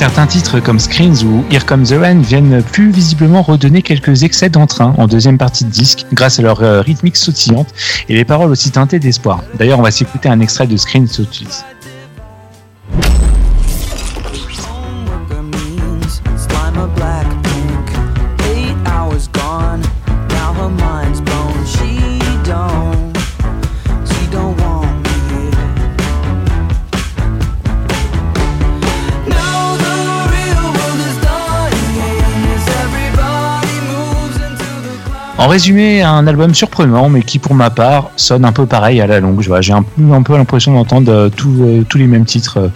Certains titres comme Screens ou Here Comes the Rain viennent plus visiblement redonner quelques excès d'entrain en deuxième partie de disque grâce à leur euh, rythmique sautillante et les paroles aussi teintées d'espoir. D'ailleurs, on va s'écouter un extrait de Screens tout. Résumé, un album surprenant, mais qui pour ma part sonne un peu pareil à la longue. J'ai un, peu- l'impression d'entendre euh, euh, tous les mêmes titres euh,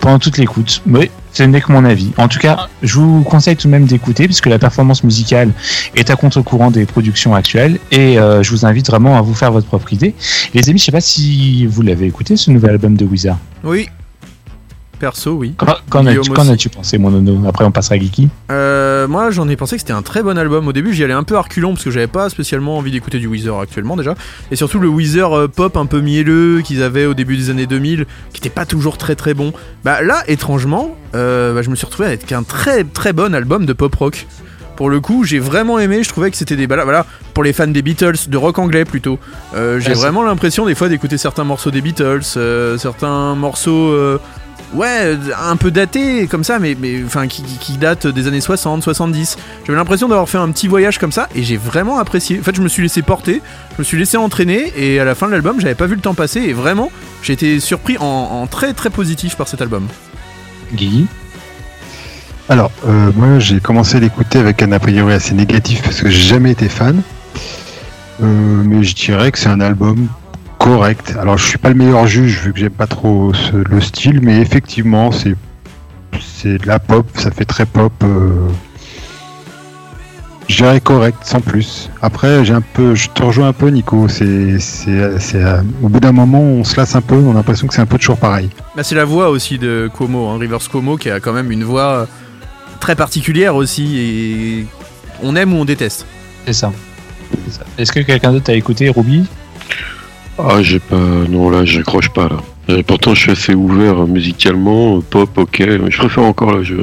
pendant toute l'écoute. Mais ce n'est que mon avis. En tout cas, je vous conseille tout de même d'écouter, puisque la performance musicale est à contre-courant des productions actuelles, et je vous invite vraiment à vous faire votre propre idée. Les amis, je sais pas si vous l'avez écouté, ce nouvel album de Wizard. Oui. Perso, oui. Qu'en as-tu pensé, mon nono Après, on passera à Geeky. Euh, moi, j'en ai pensé que c'était un très bon album. Au début, j'y allais un peu arculon parce que j'avais pas spécialement envie d'écouter du Weezer actuellement déjà. Et surtout le Weezer euh, pop un peu mielleux qu'ils avaient au début des années 2000, qui était pas toujours très très bon. Bah là, étrangement, euh, bah, je me suis retrouvé avec un très très bon album de pop rock. Pour le coup, j'ai vraiment aimé. Je trouvais que c'était des balades. Voilà, pour les fans des Beatles, de rock anglais plutôt. Euh, j'ai vraiment l'impression des fois d'écouter certains morceaux des Beatles, certains morceaux. Euh, Ouais, un peu datés comme ça, mais, mais enfin qui, qui- qui datent des années 60, 70. J'avais l'impression d'avoir fait un petit voyage comme ça et j'ai vraiment apprécié. En fait, je me suis laissé porter, je me suis laissé entraîner et à la fin de l'album, j'avais pas vu le temps passer et vraiment, j'ai été surpris en, en très très positif par cet album. Guy Alors, euh, moi j'ai commencé à l'écouter avec un a priori assez négatif parce que j'ai jamais été fan. Euh, mais je dirais que c'est un album correct. Alors, je suis pas le meilleur juge vu que j'aime pas trop ce- le style, mais effectivement, c'est c'est de la pop, ça fait très pop. euh, je dirais correct, sans plus. Après, j'ai un peu, je te rejoins un peu, Nico. C'est, c'est, c'est, euh, au bout d'un moment, on se lasse un peu. On a l'impression que c'est un peu toujours pareil. Bah, c'est la voix aussi de Cuomo, hein, Rivers Cuomo, qui a quand même une voix euh, très particulière aussi et on aime ou on déteste. C'est ça. C'est ça. Est-ce que quelqu'un d'autre a écouté Ruby? Ah, j'ai pas. Non, là, j'accroche pas, là. Et pourtant, je suis assez ouvert euh, musicalement, euh, pop, ok. mais Je préfère encore, là, je.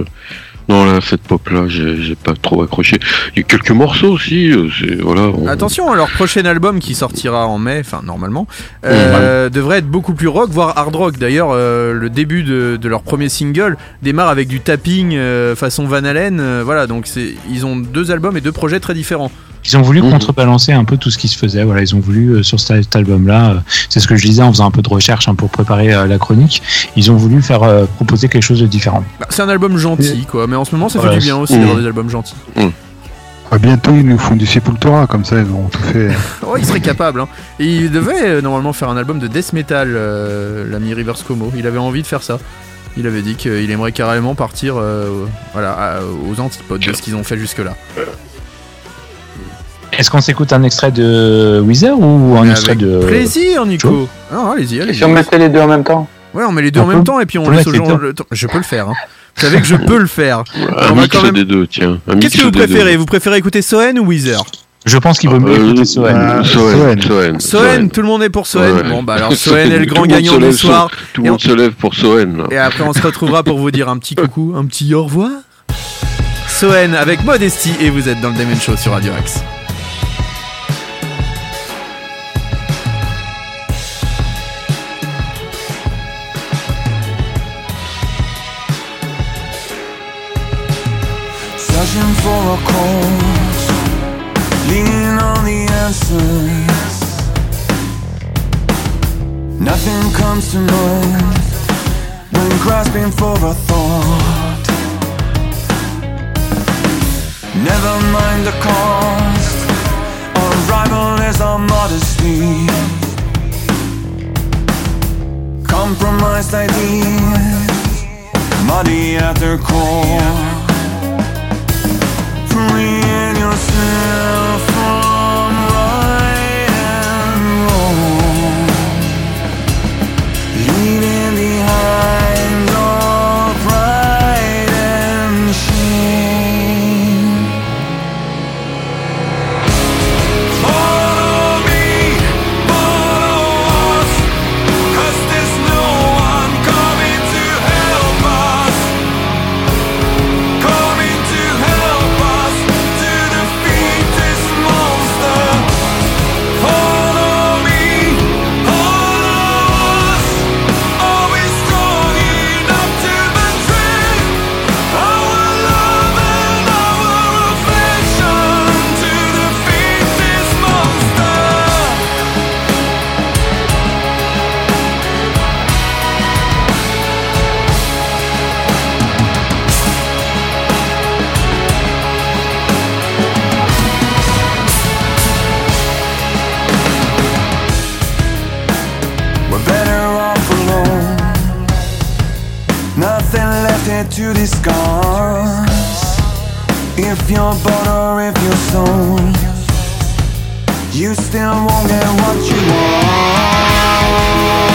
Non, là, cette pop-là, j'ai j'ai pas trop accroché. Il y a quelques morceaux aussi, euh, c'est. Voilà. on- Attention, à leur prochain album qui sortira en mai, enfin normalement, euh, devrait être beaucoup plus rock, voire hard rock. D'ailleurs, euh, le début de, de leur premier single démarre avec du tapping euh, façon Van Halen. euh, voilà, donc c'est, ils ont deux albums et deux projets très différents. Ils ont voulu Mhm. contrebalancer un peu tout ce qui se faisait. Voilà, ils ont voulu euh, sur cet, cet album-là, euh, c'est ce que je disais en faisant un peu de recherche hein, pour préparer euh, la chronique. Ils ont voulu faire euh, proposer quelque chose de différent. Bah, c'est un album gentil, quoi. Mais en ce moment, ça Voilà, fait du bien aussi d'avoir des albums gentils. Ah, bientôt, ils nous font du Sepultura, comme ça, ils ont tout fait. Oh, il serait capable. Hein. Et il devait euh, normalement faire un album de death metal, euh, l'ami Rivers Como. Il avait envie de faire ça. Il avait dit qu'il aimerait carrément partir euh, voilà, à- aux antipodes de ce qu'ils ont fait jusque-là. Est-ce qu'on s'écoute un extrait de Weezer ou un extrait Avec de plaisir, Nico. Joe Ah, allez-y, Et allez-y. si on mettait les deux en même temps Ouais, on met les deux On en peut- même temps et puis on laisse aux gens le temps. Je peux le faire. Hein. Vous savez que je peux le faire. Un mix quand même- des deux, tiens. Qu'est-ce que vous préférez deux. Vous préférez écouter Soen ou Weezer? Je pense qu'il vaut mieux Euh, écouter Soen. euh, Soen, Soen, Soen, tout le monde est pour Soen. Ouais. Bon, bah alors Soen est le grand gagnant du soir. Tout Et le monde on- se lève pour Soen. là. Et après, on se retrouvera pour vous dire un petit coucou, un petit au revoir. Soen avec Modesty et vous êtes dans le Damon Show sur Radio Axe. A leaning on the answers. Nothing comes to mind when grasping for a thought. Never mind the cost, unrivaled is our modesty. Compromised ideas, muddy at their core and yourself to. If you're bought or if you're sold, you still won't get what you want.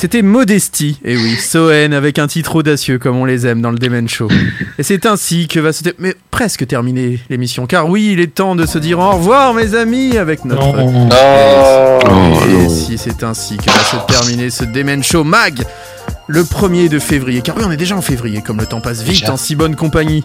C'était Modesty, et oui, Soen avec un titre audacieux comme on les aime dans le Demen Show. Et c'est ainsi que va se ter- mais presque terminer l'émission, car oui, il est temps de se dire au revoir mes amis avec notre... Non. Et si c'est ainsi que va se terminer ce Demen Show Mag le 1er de février, car oui, on est déjà en février, comme le temps passe vite Déjà. en si bonne compagnie.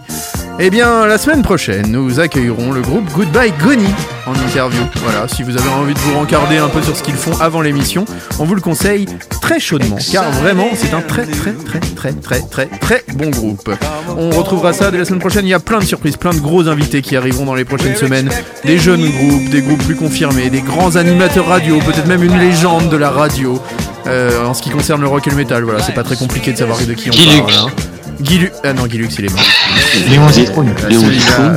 Eh bien, la semaine prochaine, nous accueillerons le groupe Goodbye Goni en interview. Voilà, si vous avez envie de vous rencarder un peu sur ce qu'ils font avant l'émission, on vous le conseille très chaudement, car vraiment, c'est un très très très très très très très bon groupe. On retrouvera ça dès la semaine prochaine. Il y a plein de surprises, plein de gros invités qui arriveront dans les prochaines semaines. Des jeunes groupes, des groupes plus confirmés, des grands animateurs radio, peut-être même une légende de la radio. Euh, en ce qui concerne le rock et le métal, voilà, c'est pas très compliqué de savoir de qui on Guy parle. Hein. Guy Lu- Ah non, Guy Lux, il est mort. Léon Zitrone. Euh, Léon celui-là, Zitrone,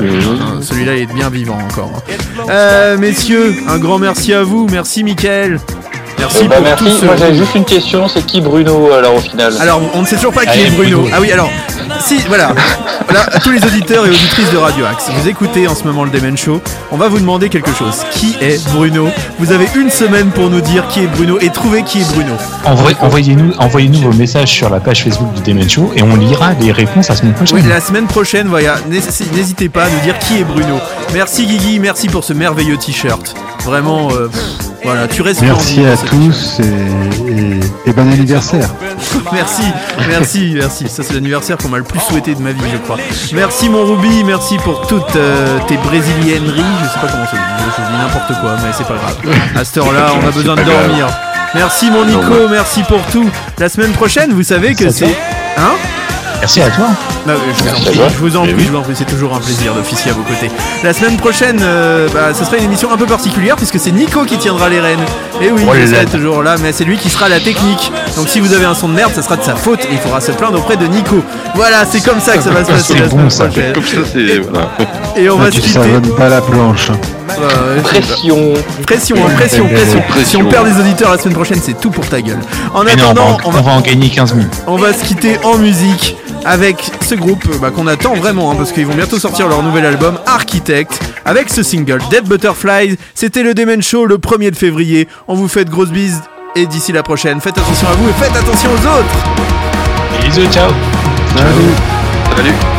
euh, il est bien vivant encore. hein. Euh, messieurs, un grand merci à vous. Merci, Mickaël. Merci Eh ben, pour merci. tout ce- Moi j'avais juste une question, c'est qui Bruno alors au final? Alors, on ne sait toujours pas qui Allez, est Bruno. Bruno. Ah oui, alors, si, voilà. Voilà, à tous les auditeurs et auditrices de Radio Axe, vous écoutez en ce moment le Demen Show. On va vous demander quelque chose. Qui est Bruno? Vous avez une semaine pour nous dire qui est Bruno et trouver qui est Bruno. Envoyez-nous envoyez vos messages sur la page Facebook du Demen Show et on lira les réponses la semaine prochaine. Oui, la semaine prochaine, voilà, n'hésitez pas à nous dire qui est Bruno. Merci Guigui, merci pour ce merveilleux t-shirt. Vraiment, euh, pff, voilà, tu restes Merci splendide à tous et, et- et bon anniversaire. Merci, merci, merci. Ça, c'est l'anniversaire qu'on m'a le plus souhaité de ma vie, je crois. Merci, mon Ruby. Merci pour toutes euh, tes brésilienneries. Je sais pas comment ça se dit. Je dis n'importe quoi, mais c'est pas grave. À cette heure-là, on a besoin de dormir. Merci, mon Nico. Merci pour tout. La semaine prochaine, vous savez que c'est. Hein Merci à toi. je, vous en à prie, toi. je vous en prie, je vous en prie, c'est toujours un plaisir d'officier à vos côtés. La semaine prochaine, euh, bah, ce sera une émission un peu particulière puisque c'est Nico qui tiendra les rênes. Et oui, Oh je là serai là. toujours là, mais c'est lui qui sera à la technique. Donc si vous avez un son de merde, ça sera de sa faute et il faudra se plaindre auprès de Nico. Voilà, c'est comme ça que ça va se passer C'est la bon, semaine ça. prochaine. Comme ça, c'est. Voilà. Et on va se quitter. pas la planche. Pression. Pression, hein, pression, pression. Si Pression. on perd des auditeurs la semaine prochaine, c'est tout pour ta gueule. En Mais non, on va, attendant, en, on va en gagner 15 000. On va se quitter en musique avec ce groupe euh, bah, qu'on attend vraiment hein, parce qu'ils vont bientôt sortir leur nouvel album Architect avec ce single Dead Butterflies. C'était le Demen Show le 1er de février. On vous fait de grosses bises et d'ici la prochaine, faites attention à vous et faites attention aux autres. Bisous, ciao. Salut. Salut.